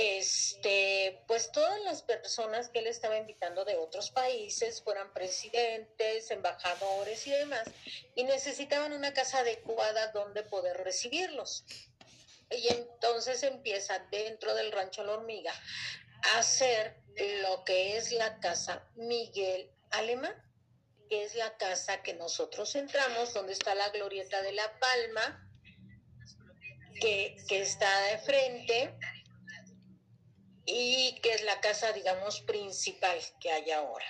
este, pues todas las personas que él estaba invitando de otros países, fueran presidentes, embajadores y demás, y necesitaban una casa adecuada donde poder recibirlos. Y entonces empieza dentro del rancho La Hormiga a hacer lo que es la casa Miguel Alemán, que es la casa que nosotros entramos, donde está la glorieta de La Palma, que, que está de frente y que es la casa, digamos, principal que hay ahora.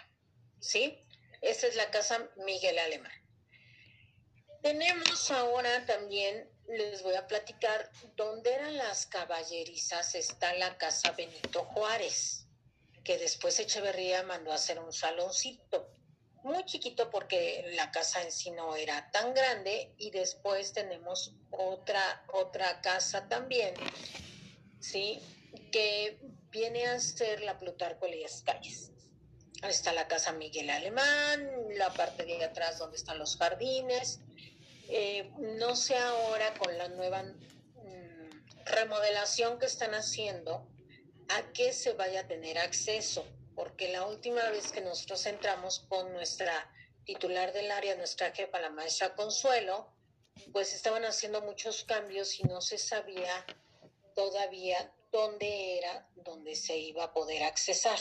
¿Sí? Esta es la casa Miguel Alemán. Tenemos ahora también, les voy a platicar, donde eran las caballerizas está la casa Benito Juárez, que después Echeverría mandó a hacer un saloncito, muy chiquito porque la casa en sí no era tan grande, y después tenemos otra, otra casa también, ¿sí? Que viene a ser la Plutarco Elías Calles. Ahí está la casa Miguel Alemán, la parte de atrás donde están los jardines. Eh, no sé ahora con la nueva mm, remodelación que están haciendo a qué se vaya a tener acceso, porque la última vez que nosotros entramos con nuestra titular del área, nuestra jefa, la maestra Consuelo, pues estaban haciendo muchos cambios y no se sabía todavía dónde era donde se iba a poder accesar.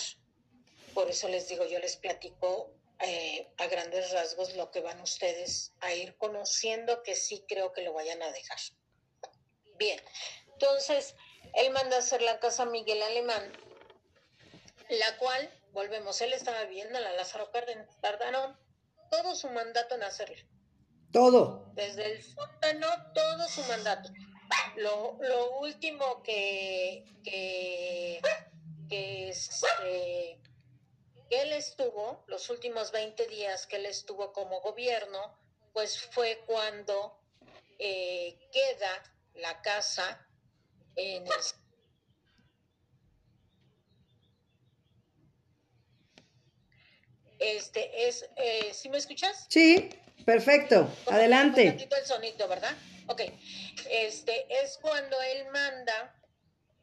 Por eso les digo, yo les platico eh, a grandes rasgos lo que van ustedes a ir conociendo, que sí creo que lo vayan a dejar. Bien, entonces él manda a hacer la casa Miguel Alemán, la cual, volvemos, él estaba viendo la Lázaro Cárdenas, tardaron todo su mandato en hacerla. Todo. Desde el sótano, todo su mandato. Lo, lo último que, que, que, este, que él estuvo, los últimos 20 días que él estuvo como gobierno, pues fue cuando eh, queda la casa en... Este es, eh, ¿sí me escuchas? Sí, perfecto. Adelante. Un el sonido, ¿verdad? Ok. Este es cuando él manda,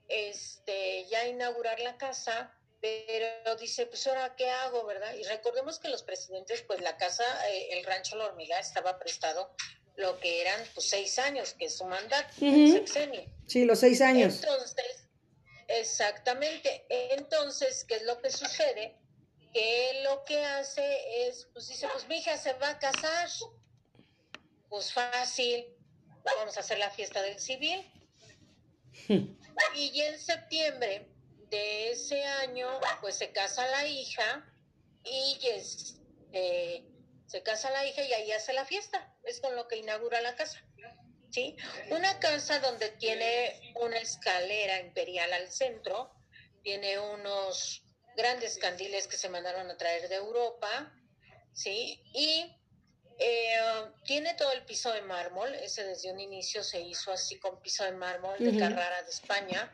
este, ya inaugurar la casa, pero dice, pues ahora qué hago, ¿verdad? Y recordemos que los presidentes, pues la casa, eh, el rancho La Hormiga estaba prestado lo que eran pues seis años, que es su mandato, sexenio. Sí, los seis años. Entonces, exactamente. Entonces, ¿qué es lo que sucede? Que lo que hace es, pues dice, pues mi hija se va a casar. Pues fácil, vamos a hacer la fiesta del civil. y en septiembre de ese año, pues se casa la hija y es, eh, se casa la hija y ahí hace la fiesta. Es con lo que inaugura la casa. ¿Sí? Una casa donde tiene una escalera imperial al centro, tiene unos grandes candiles que se mandaron a traer de Europa, ¿sí? Y eh, tiene todo el piso de mármol, ese desde un inicio se hizo así con piso de mármol de Carrara de España,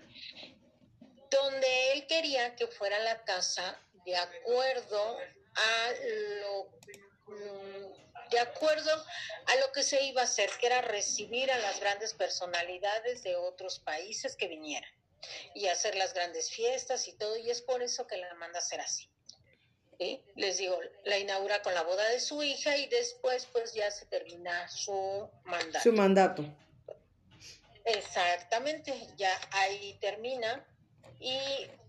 donde él quería que fuera la casa de acuerdo a lo de acuerdo a lo que se iba a hacer, que era recibir a las grandes personalidades de otros países que vinieran y hacer las grandes fiestas y todo, y es por eso que la manda a hacer así. Les digo, la inaugura con la boda de su hija y después pues ya se termina su mandato. Su mandato. Exactamente, ya ahí termina y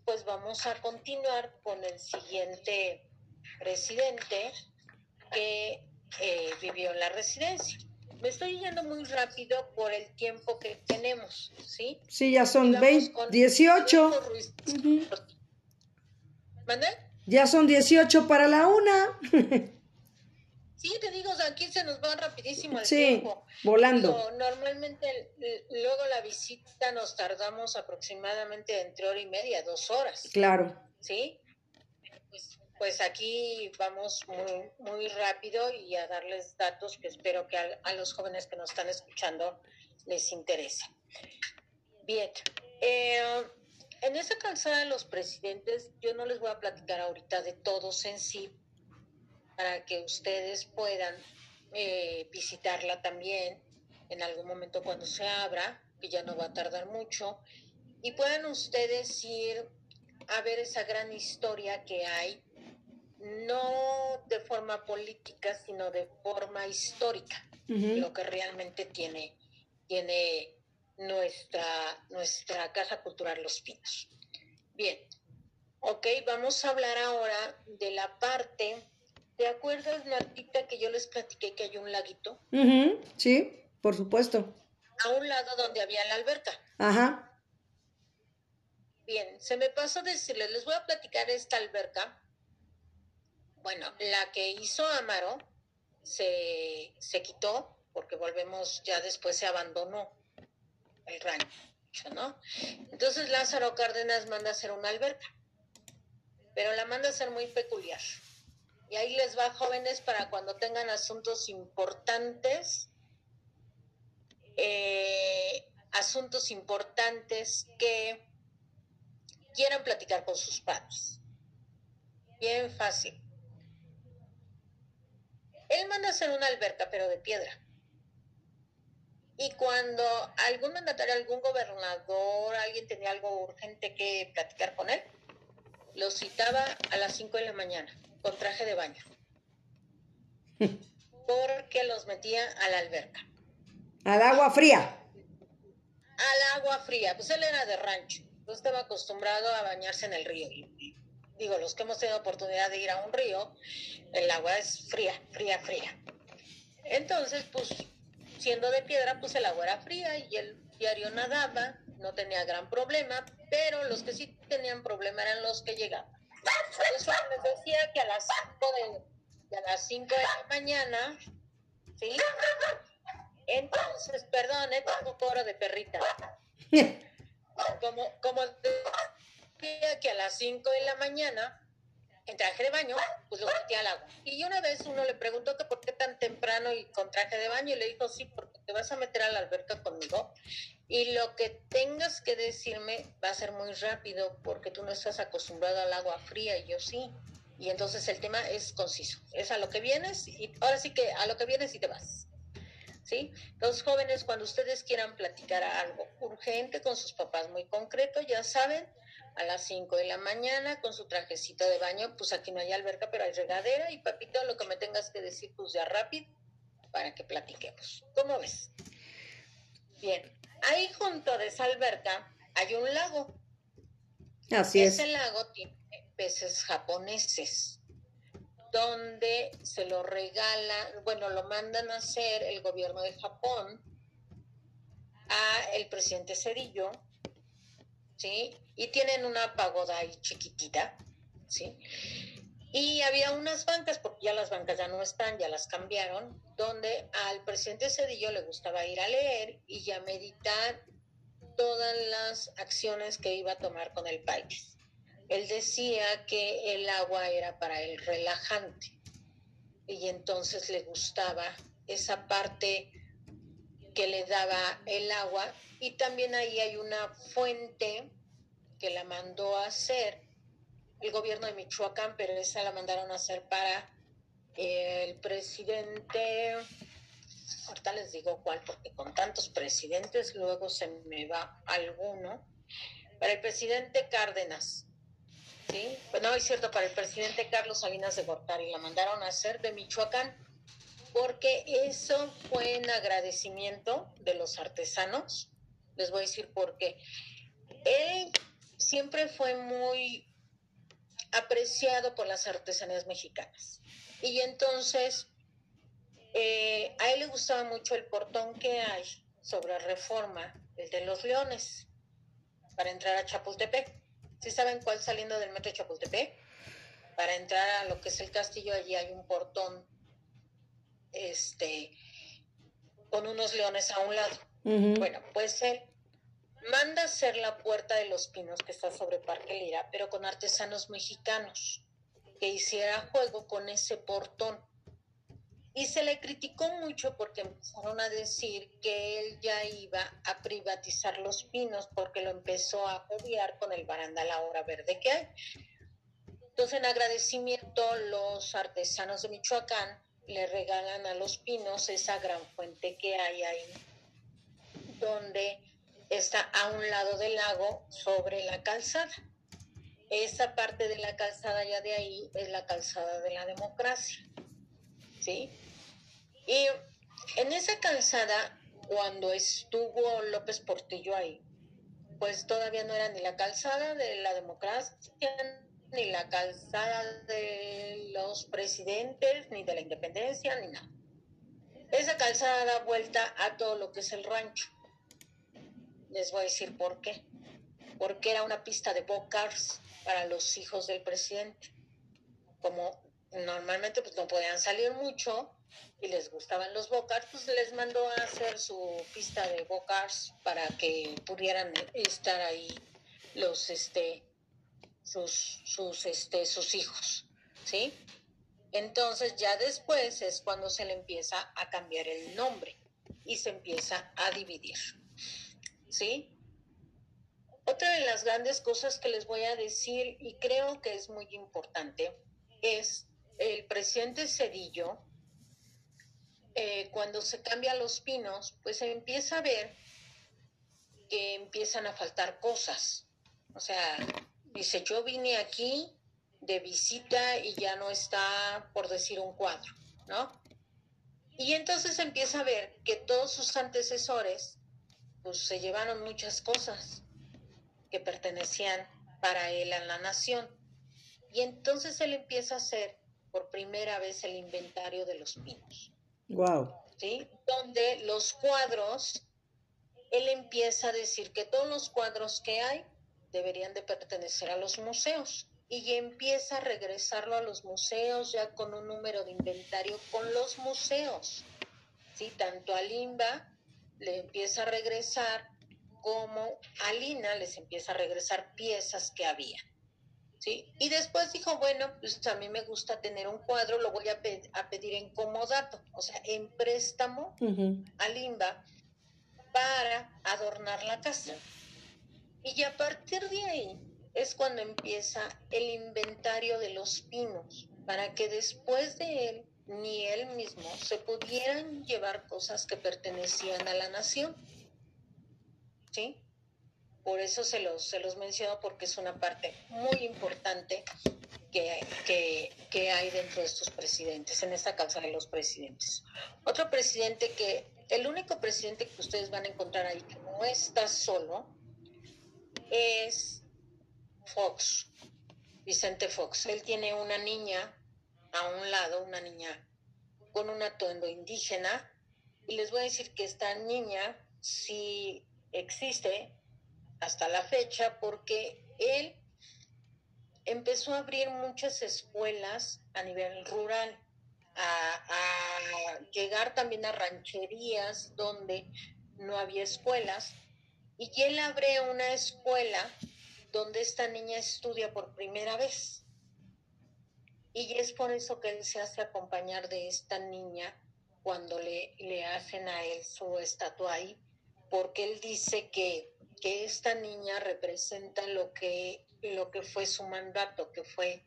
pues vamos a continuar con el siguiente presidente que eh, vivió en la residencia. Me estoy yendo muy rápido por el tiempo que tenemos, ¿sí? Sí, ya son 20, 18. Ya son 18 para la una. sí, te digo, aquí se nos va rapidísimo el sí, tiempo. volando. normalmente luego la visita nos tardamos aproximadamente entre hora y media, dos horas. Claro. ¿Sí? pues aquí vamos muy, muy rápido y a darles datos que espero que a, los jóvenes que nos están escuchando les interese. Bien, eh, en esa calzada de los presidentes, yo no les voy a platicar ahorita de todos en sí, para que ustedes puedan eh, visitarla también en algún momento cuando se abra, que ya no va a tardar mucho, y puedan ustedes ir a ver esa gran historia que hay no de forma política, sino de forma histórica, lo que realmente tiene, tiene nuestra, nuestra Casa Cultural Los Pinos. Bien, ok, vamos a hablar ahora de la parte, ¿te acuerdas, Martita, que yo les platiqué que hay un laguito? Sí, por supuesto. A un lado donde había la alberca. Ajá. Bien, se me pasó decirles, les voy a platicar esta alberca bueno, la que hizo Amaro se, quitó porque volvemos, ya después se abandonó el rancho, ¿no? Entonces Lázaro Cárdenas manda a hacer una alberca, pero la manda a hacer muy peculiar. Y ahí les va, jóvenes, para cuando tengan asuntos importantes, eh, asuntos importantes que quieran platicar con sus padres. Bien fácil. Él manda a hacer una alberca, pero de piedra. Y cuando algún mandatario, algún gobernador, alguien tenía algo urgente que platicar con él, lo citaba a las 5 de la mañana, con traje de baño. Porque los metía a la alberca. Al agua fría. Al agua fría. Pues él era de rancho. No estaba acostumbrado a bañarse en el río digo, los que hemos tenido oportunidad de ir a un río, el agua es fría, fría, fría. Entonces, pues, siendo de piedra, pues el agua era fría y el diario nadaba, no tenía gran problema, pero los que sí tenían problema eran los que llegaban. Eso les decía que a las 5 de, a las 5 de la mañana, ¿sí? Entonces, perdón, ¿eh? tengo coro de perrita. Como, como que a las 5 de la mañana en traje de baño, pues lo metí al agua. Y una vez uno le preguntó que por qué tan temprano y con traje de baño, y le dijo, sí, porque te vas a meter a la alberca conmigo. Y lo que tengas que decirme va a ser muy rápido, porque tú no estás acostumbrado al agua fría y yo sí. Y entonces el tema es conciso. Es a lo que vienes y ahora sí que a lo que vienes y te vas. ¿Sí? Los jóvenes, cuando ustedes quieran platicar algo urgente con sus papás muy concreto, ya saben, a las 5 de la mañana con su trajecito de baño, pues aquí no hay alberca, pero hay regadera y papito, lo que me tengas que decir, pues ya rápido para que platiquemos. ¿Cómo ves? Bien, ahí junto de esa alberca hay un lago. Así es. Ese lago tiene peces japoneses, donde se lo regala, bueno, lo mandan a hacer el gobierno de Japón a el presidente Cedillo ¿sí? Y tienen una pagoda ahí chiquitita, ¿sí? Y había unas bancas, porque ya las bancas ya no están, ya las cambiaron, donde al presidente Cedillo le gustaba ir a leer y a meditar todas las acciones que iba a tomar con el país. Él decía que el agua era para él relajante y entonces le gustaba esa parte que le daba el agua y también ahí hay una fuente que la mandó a hacer el gobierno de Michoacán, pero esa la mandaron a hacer para el presidente, ahorita les digo cuál, porque con tantos presidentes luego se me va alguno, para el presidente Cárdenas. ¿Sí? Pues no, es cierto, para el presidente Carlos Salinas de Gortari, la mandaron a hacer de Michoacán porque eso fue en agradecimiento de los artesanos. Les voy a decir por qué. Él siempre fue muy apreciado por las artesanías mexicanas. Y entonces, eh, a él le gustaba mucho el portón que hay sobre reforma, el de los leones, para entrar a Chapultepec. ¿Sí saben cuál saliendo del metro de Chapultepec? Para entrar a lo que es el castillo, allí hay un portón este, con unos leones a un lado. Bueno, pues él manda hacer la puerta de los pinos que está sobre Parque Lira, pero con artesanos mexicanos, que hiciera juego con ese portón. Y se le criticó mucho porque empezaron a decir que él ya iba a privatizar los pinos porque lo empezó a odiar con el barandal ahora verde que hay. Entonces, en agradecimiento, los artesanos de Michoacán le regalan a los pinos esa gran fuente que hay ahí, donde está a un lado del lago sobre la calzada. Esa parte de la calzada ya de ahí es la calzada de la democracia. ¿Sí? Y en esa calzada, cuando estuvo López Portillo ahí, pues todavía no era ni la calzada de la democracia, ni la calzada de los presidentes, ni de la independencia, ni nada. Esa calzada da vuelta a todo lo que es el rancho. Les voy a decir por qué. Porque era una pista de bocars para los hijos del presidente. Como normalmente pues no podían salir mucho y les gustaban los bocars, pues les mandó a hacer su pista de bocars para que pudieran estar ahí los este sus, sus, este, sus hijos, ¿sí? Entonces ya después es cuando se le empieza a cambiar el nombre y se empieza a dividir, ¿sí? Otra de las grandes cosas que les voy a decir y creo que es muy importante es el presidente Cedillo, eh, cuando se cambia los pinos, pues se empieza a ver que empiezan a faltar cosas. O sea, Dice, yo vine aquí de visita y ya no está, por decir, un cuadro, ¿no? Y entonces empieza a ver que todos sus antecesores, pues se llevaron muchas cosas que pertenecían para él a la nación. Y entonces él empieza a hacer por primera vez el inventario de los pinos. Wow. ¿Sí? Donde los cuadros, él empieza a decir que todos los cuadros que hay deberían de pertenecer a los museos y empieza a regresarlo a los museos ya con un número de inventario con los museos. ¿sí? Tanto a Limba le empieza a regresar como a Lina les empieza a regresar piezas que había. ¿sí? Y después dijo, bueno, pues a mí me gusta tener un cuadro, lo voy a, a pedir en comodato, o sea, en préstamo a Limba para adornar la casa. Y a partir de ahí es cuando empieza el inventario de los pinos, para que después de él ni él mismo se pudieran llevar cosas que pertenecían a la nación. ¿Sí? Por eso se los, se los menciono porque es una parte muy importante que, que, hay dentro de estos presidentes, en esta causa de los presidentes. Otro presidente que, el único presidente que ustedes van a encontrar ahí que no está solo, es Fox, Vicente Fox. Él tiene una niña a un lado, una niña con un atuendo indígena, y les voy a decir que esta niña sí existe hasta la fecha porque él empezó a abrir muchas escuelas a nivel rural, a, llegar también a rancherías donde no había escuelas, y él abre una escuela donde esta niña estudia por primera vez. Y es por eso que él se hace acompañar de esta niña cuando le, le hacen a él su estatua ahí, porque él dice que, que esta niña representa lo que, lo que fue su mandato, que fue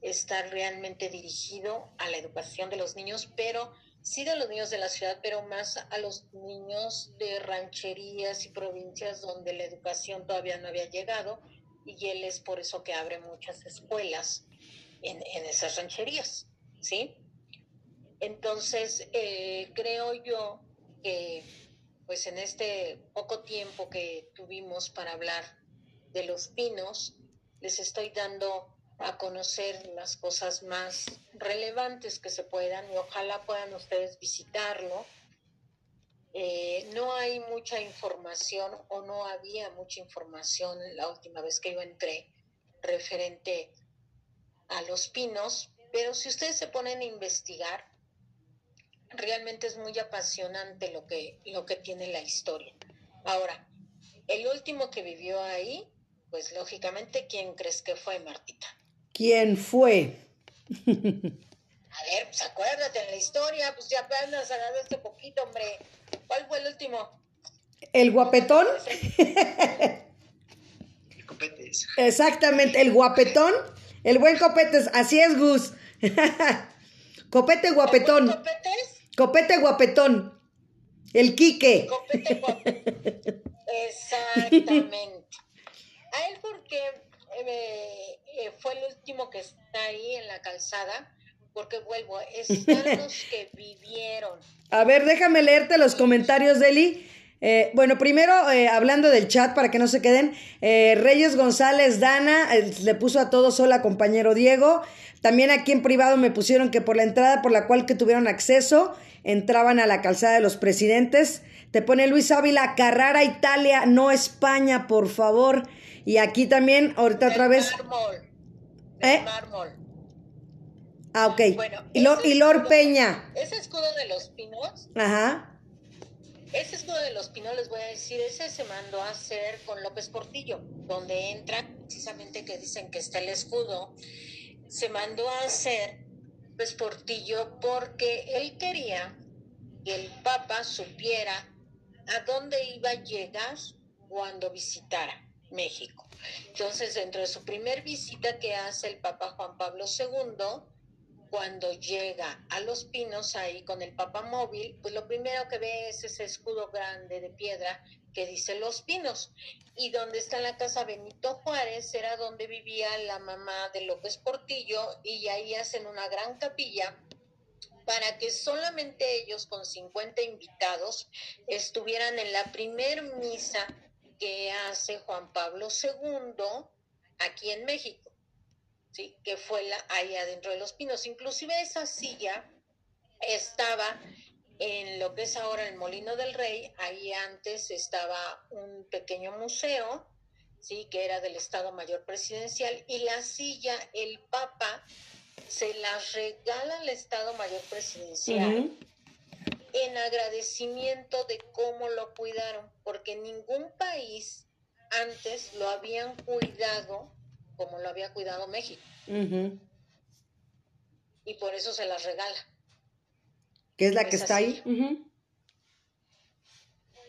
estar realmente dirigido a la educación de los niños, pero sí de los niños de la ciudad, pero más a los niños de rancherías y provincias donde la educación todavía no había llegado, y él es por eso que abre muchas escuelas en, esas rancherías, ¿sí? Entonces, eh, creo yo que pues en este poco tiempo que tuvimos para hablar de los pinos, les estoy dando a conocer las cosas más relevantes que se puedan y ojalá puedan ustedes visitarlo. Eh, no hay mucha información o no había mucha información la última vez que yo entré referente a los pinos, pero si ustedes se ponen a investigar, realmente es muy apasionante lo que, lo que tiene la historia. Ahora, el último que vivió ahí, pues lógicamente, ¿quién crees que fue, Martita? ¿Quién fue? A ver, pues acuérdate en la historia, pues ya apenas este poquito, hombre. ¿Cuál fue el último? ¿El guapetón? El copetes. Exactamente, el guapetón el buen Copetes, así es, Gus. Copete guapetón. ¿Copetes? Copete guapetón. El Quique. Copete guapetón. Exactamente. A él porque eh, eh, fue el último que está ahí en la calzada, porque vuelvo, están los que vivieron. A ver, déjame leerte los comentarios, Deli. Eh, bueno, primero, eh, hablando del chat, para que no se queden, eh, Reyes González Dana le puso a todos hola compañero Diego. También aquí en privado me pusieron que por la entrada por la cual que tuvieron acceso, entraban a la calzada de los presidentes. Te pone Luis Ávila, Carrara, Italia, no España, por favor. Y aquí también, ahorita otra vez. Mármol. ¿Eh? Mármol. Ah, ok. Bueno, y, Lor, Peña. Ese escudo de los pinos. Ajá ese escudo de los pinos, les voy a decir, ese se mandó a hacer con López Portillo, donde entra precisamente que dicen que está el escudo. Se mandó a hacer López Portillo porque él quería que el Papa supiera a dónde iba a llegar cuando visitara México. Entonces, dentro de su primer visita que hace el Papa Juan Pablo II, cuando llega a Los Pinos ahí con el papamóvil, pues lo primero que ve es ese escudo grande de piedra que dice Los Pinos. Y donde está la casa Benito Juárez era donde vivía la mamá de López Portillo y ahí hacen una gran capilla para que solamente ellos con 50 invitados estuvieran en la primer misa que hace Juan Pablo II aquí en México que fue la, ahí adentro de los pinos. Inclusive esa silla estaba en lo que es ahora el Molino del Rey, ahí antes estaba un pequeño museo, sí, que era del Estado Mayor Presidencial, y la silla, el Papa se la regala al Estado Mayor Presidencial en agradecimiento de cómo lo cuidaron, porque ningún país antes lo habían cuidado como lo había cuidado México. Y por eso se las regala. ¿Qué es la que está ahí?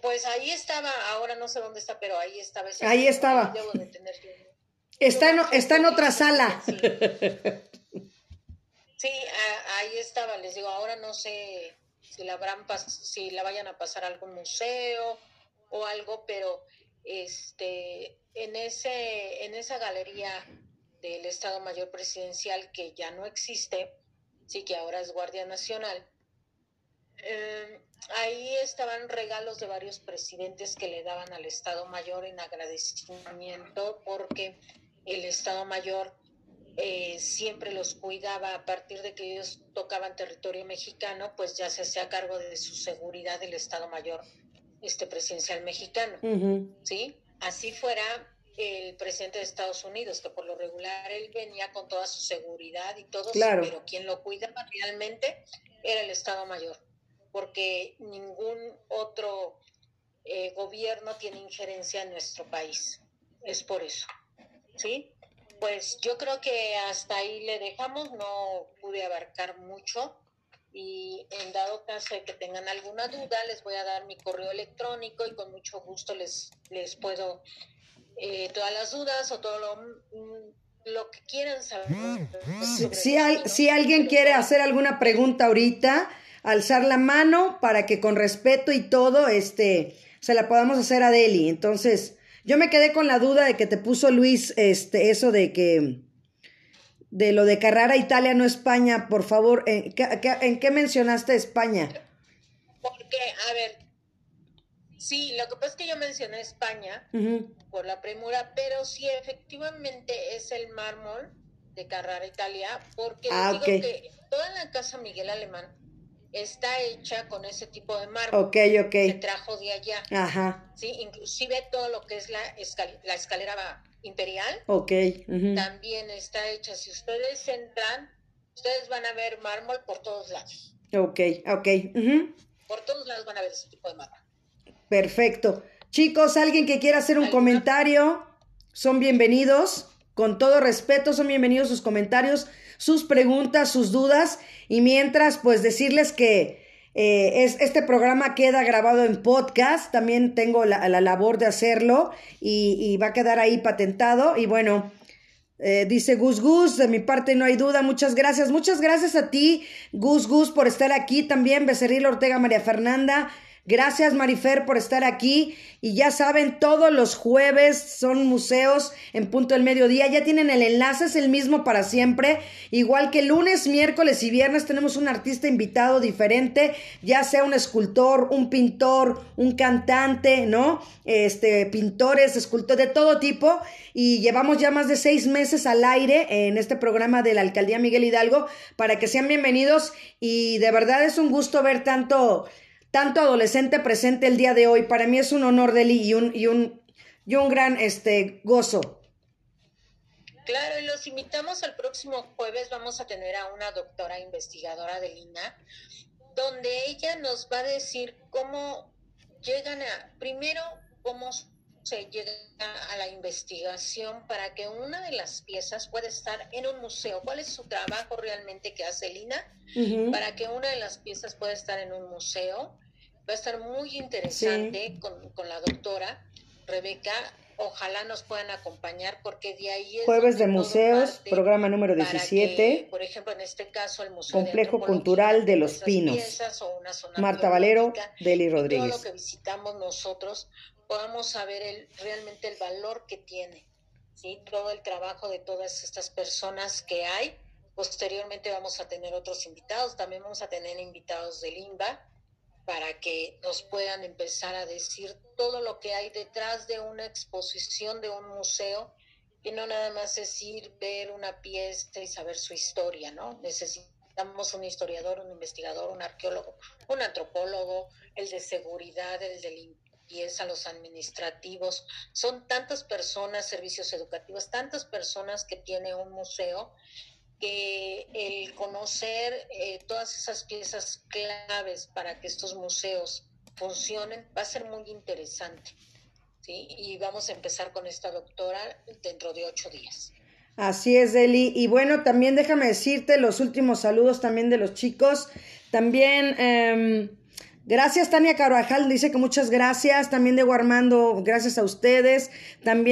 Pues ahí estaba, ahora no sé dónde está, pero ahí estaba. ahí estaba. está, en, está en otra sala. Sí, ahí estaba, les digo, ahora no sé si la, habrán si la vayan a pasar a algún museo o algo, pero este, en, ese, en esa galería del Estado Mayor Presidencial que ya no existe, sí que ahora es Guardia Nacional, eh, ahí estaban regalos de varios presidentes que le daban al Estado Mayor en agradecimiento porque el Estado Mayor eh, siempre los cuidaba a partir de que ellos tocaban territorio mexicano, pues ya se hacía cargo de su seguridad el Estado Mayor este presidencial mexicano, ¿sí? Así fuera el presidente de Estados Unidos, que por lo regular él venía con toda su seguridad y todo, pero quien lo cuidaba realmente era el Estado Mayor, porque ningún otro eh, gobierno tiene injerencia en nuestro país. Es por eso, ¿sí? Pues yo creo que hasta ahí le dejamos, no pude abarcar mucho y en dado caso de que tengan alguna duda les voy a dar mi correo electrónico y con mucho gusto les, les puedo eh, todas las dudas o todo lo, mm, lo que quieran saber. Si, si alguien quiere hacer alguna pregunta ahorita, alzar la mano para que con respeto y todo este se la podamos hacer a Deli. Entonces, yo me quedé con la duda de que te puso Luis este, eso de que de lo de Carrara Italia, no España, por favor, ¿en qué, mencionaste España? Porque, a ver, sí, lo que pasa es que yo mencioné España por la premura, pero sí, efectivamente es el mármol de Carrara Italia, porque ah, digo que toda la casa Miguel Alemán está hecha con ese tipo de mármol. Ok, ok. Se trajo de allá. Ajá. Sí, inclusive todo lo que es la, la escalera imperial. Ok. También está hecha. Si ustedes entran, ustedes van a ver mármol por todos lados. Ok, ok. Por todos lados van a ver ese tipo de mármol. Perfecto. Chicos, alguien que quiera hacer un comentario, son bienvenidos. Con todo respeto, son bienvenidos sus comentarios sus preguntas, sus dudas y mientras pues decirles que eh, es, este programa queda grabado en podcast, también tengo la, labor de hacerlo y, va a quedar ahí patentado y bueno, eh, dice Gus Gus, de mi parte no hay duda, muchas gracias, muchas gracias a ti Gus Gus por estar aquí también, Becerril Ortega María Fernanda, Gracias Marifer por estar aquí. Y ya saben, todos los jueves son museos en punto del mediodía, ya tienen el enlace, es el mismo para siempre, igual que lunes, miércoles y viernes tenemos un artista invitado diferente, ya sea un escultor, un pintor, un cantante, ¿no? Este, pintores, escultores de todo tipo. Y llevamos ya más de seis meses al aire en este programa de la Alcaldía Miguel Hidalgo para que sean bienvenidos. Y de verdad es un gusto ver tanto tanto adolescente presente el día de hoy. Para mí es un honor, Deli, y un, y un, y un gran este, gozo. Claro, y los invitamos al próximo jueves. Vamos a tener a una doctora investigadora de Lina, donde ella nos va a decir cómo llegan a, primero, cómo se llega a la investigación para que una de las piezas pueda estar en un museo. ¿Cuál es su trabajo realmente que hace Lina? Para que una de las piezas pueda estar en un museo. Va a estar muy interesante con, con, la doctora Rebeca. Ojalá nos puedan acompañar porque de ahí es Jueves de Museos, programa número 17. por ejemplo, en este caso, el Museo Complejo Cultural de Los Pinos. Marta Valero, Deli Rodríguez. Todo lo que visitamos nosotros podamos saber el, realmente el valor que tiene, ¿sí? todo el trabajo de todas estas personas que hay. Posteriormente vamos a tener otros invitados, también vamos a tener invitados de Limba para que nos puedan empezar a decir todo lo que hay detrás de una exposición de un museo, que no nada más es ir, ver una pieza y saber su historia, ¿no? Necesitamos un historiador, un investigador, un arqueólogo, un antropólogo, el de seguridad, el de a los administrativos, son tantas personas, servicios educativos, tantas personas que tiene un museo que el conocer eh, todas esas piezas claves para que estos museos funcionen va a ser muy interesante. Y vamos a empezar con esta doctora dentro de ocho días. Así es, Deli. Y bueno, también déjame decirte los últimos saludos también de los chicos. También, em, gracias Tania Carvajal, dice que muchas gracias. También de Armando, gracias a ustedes. También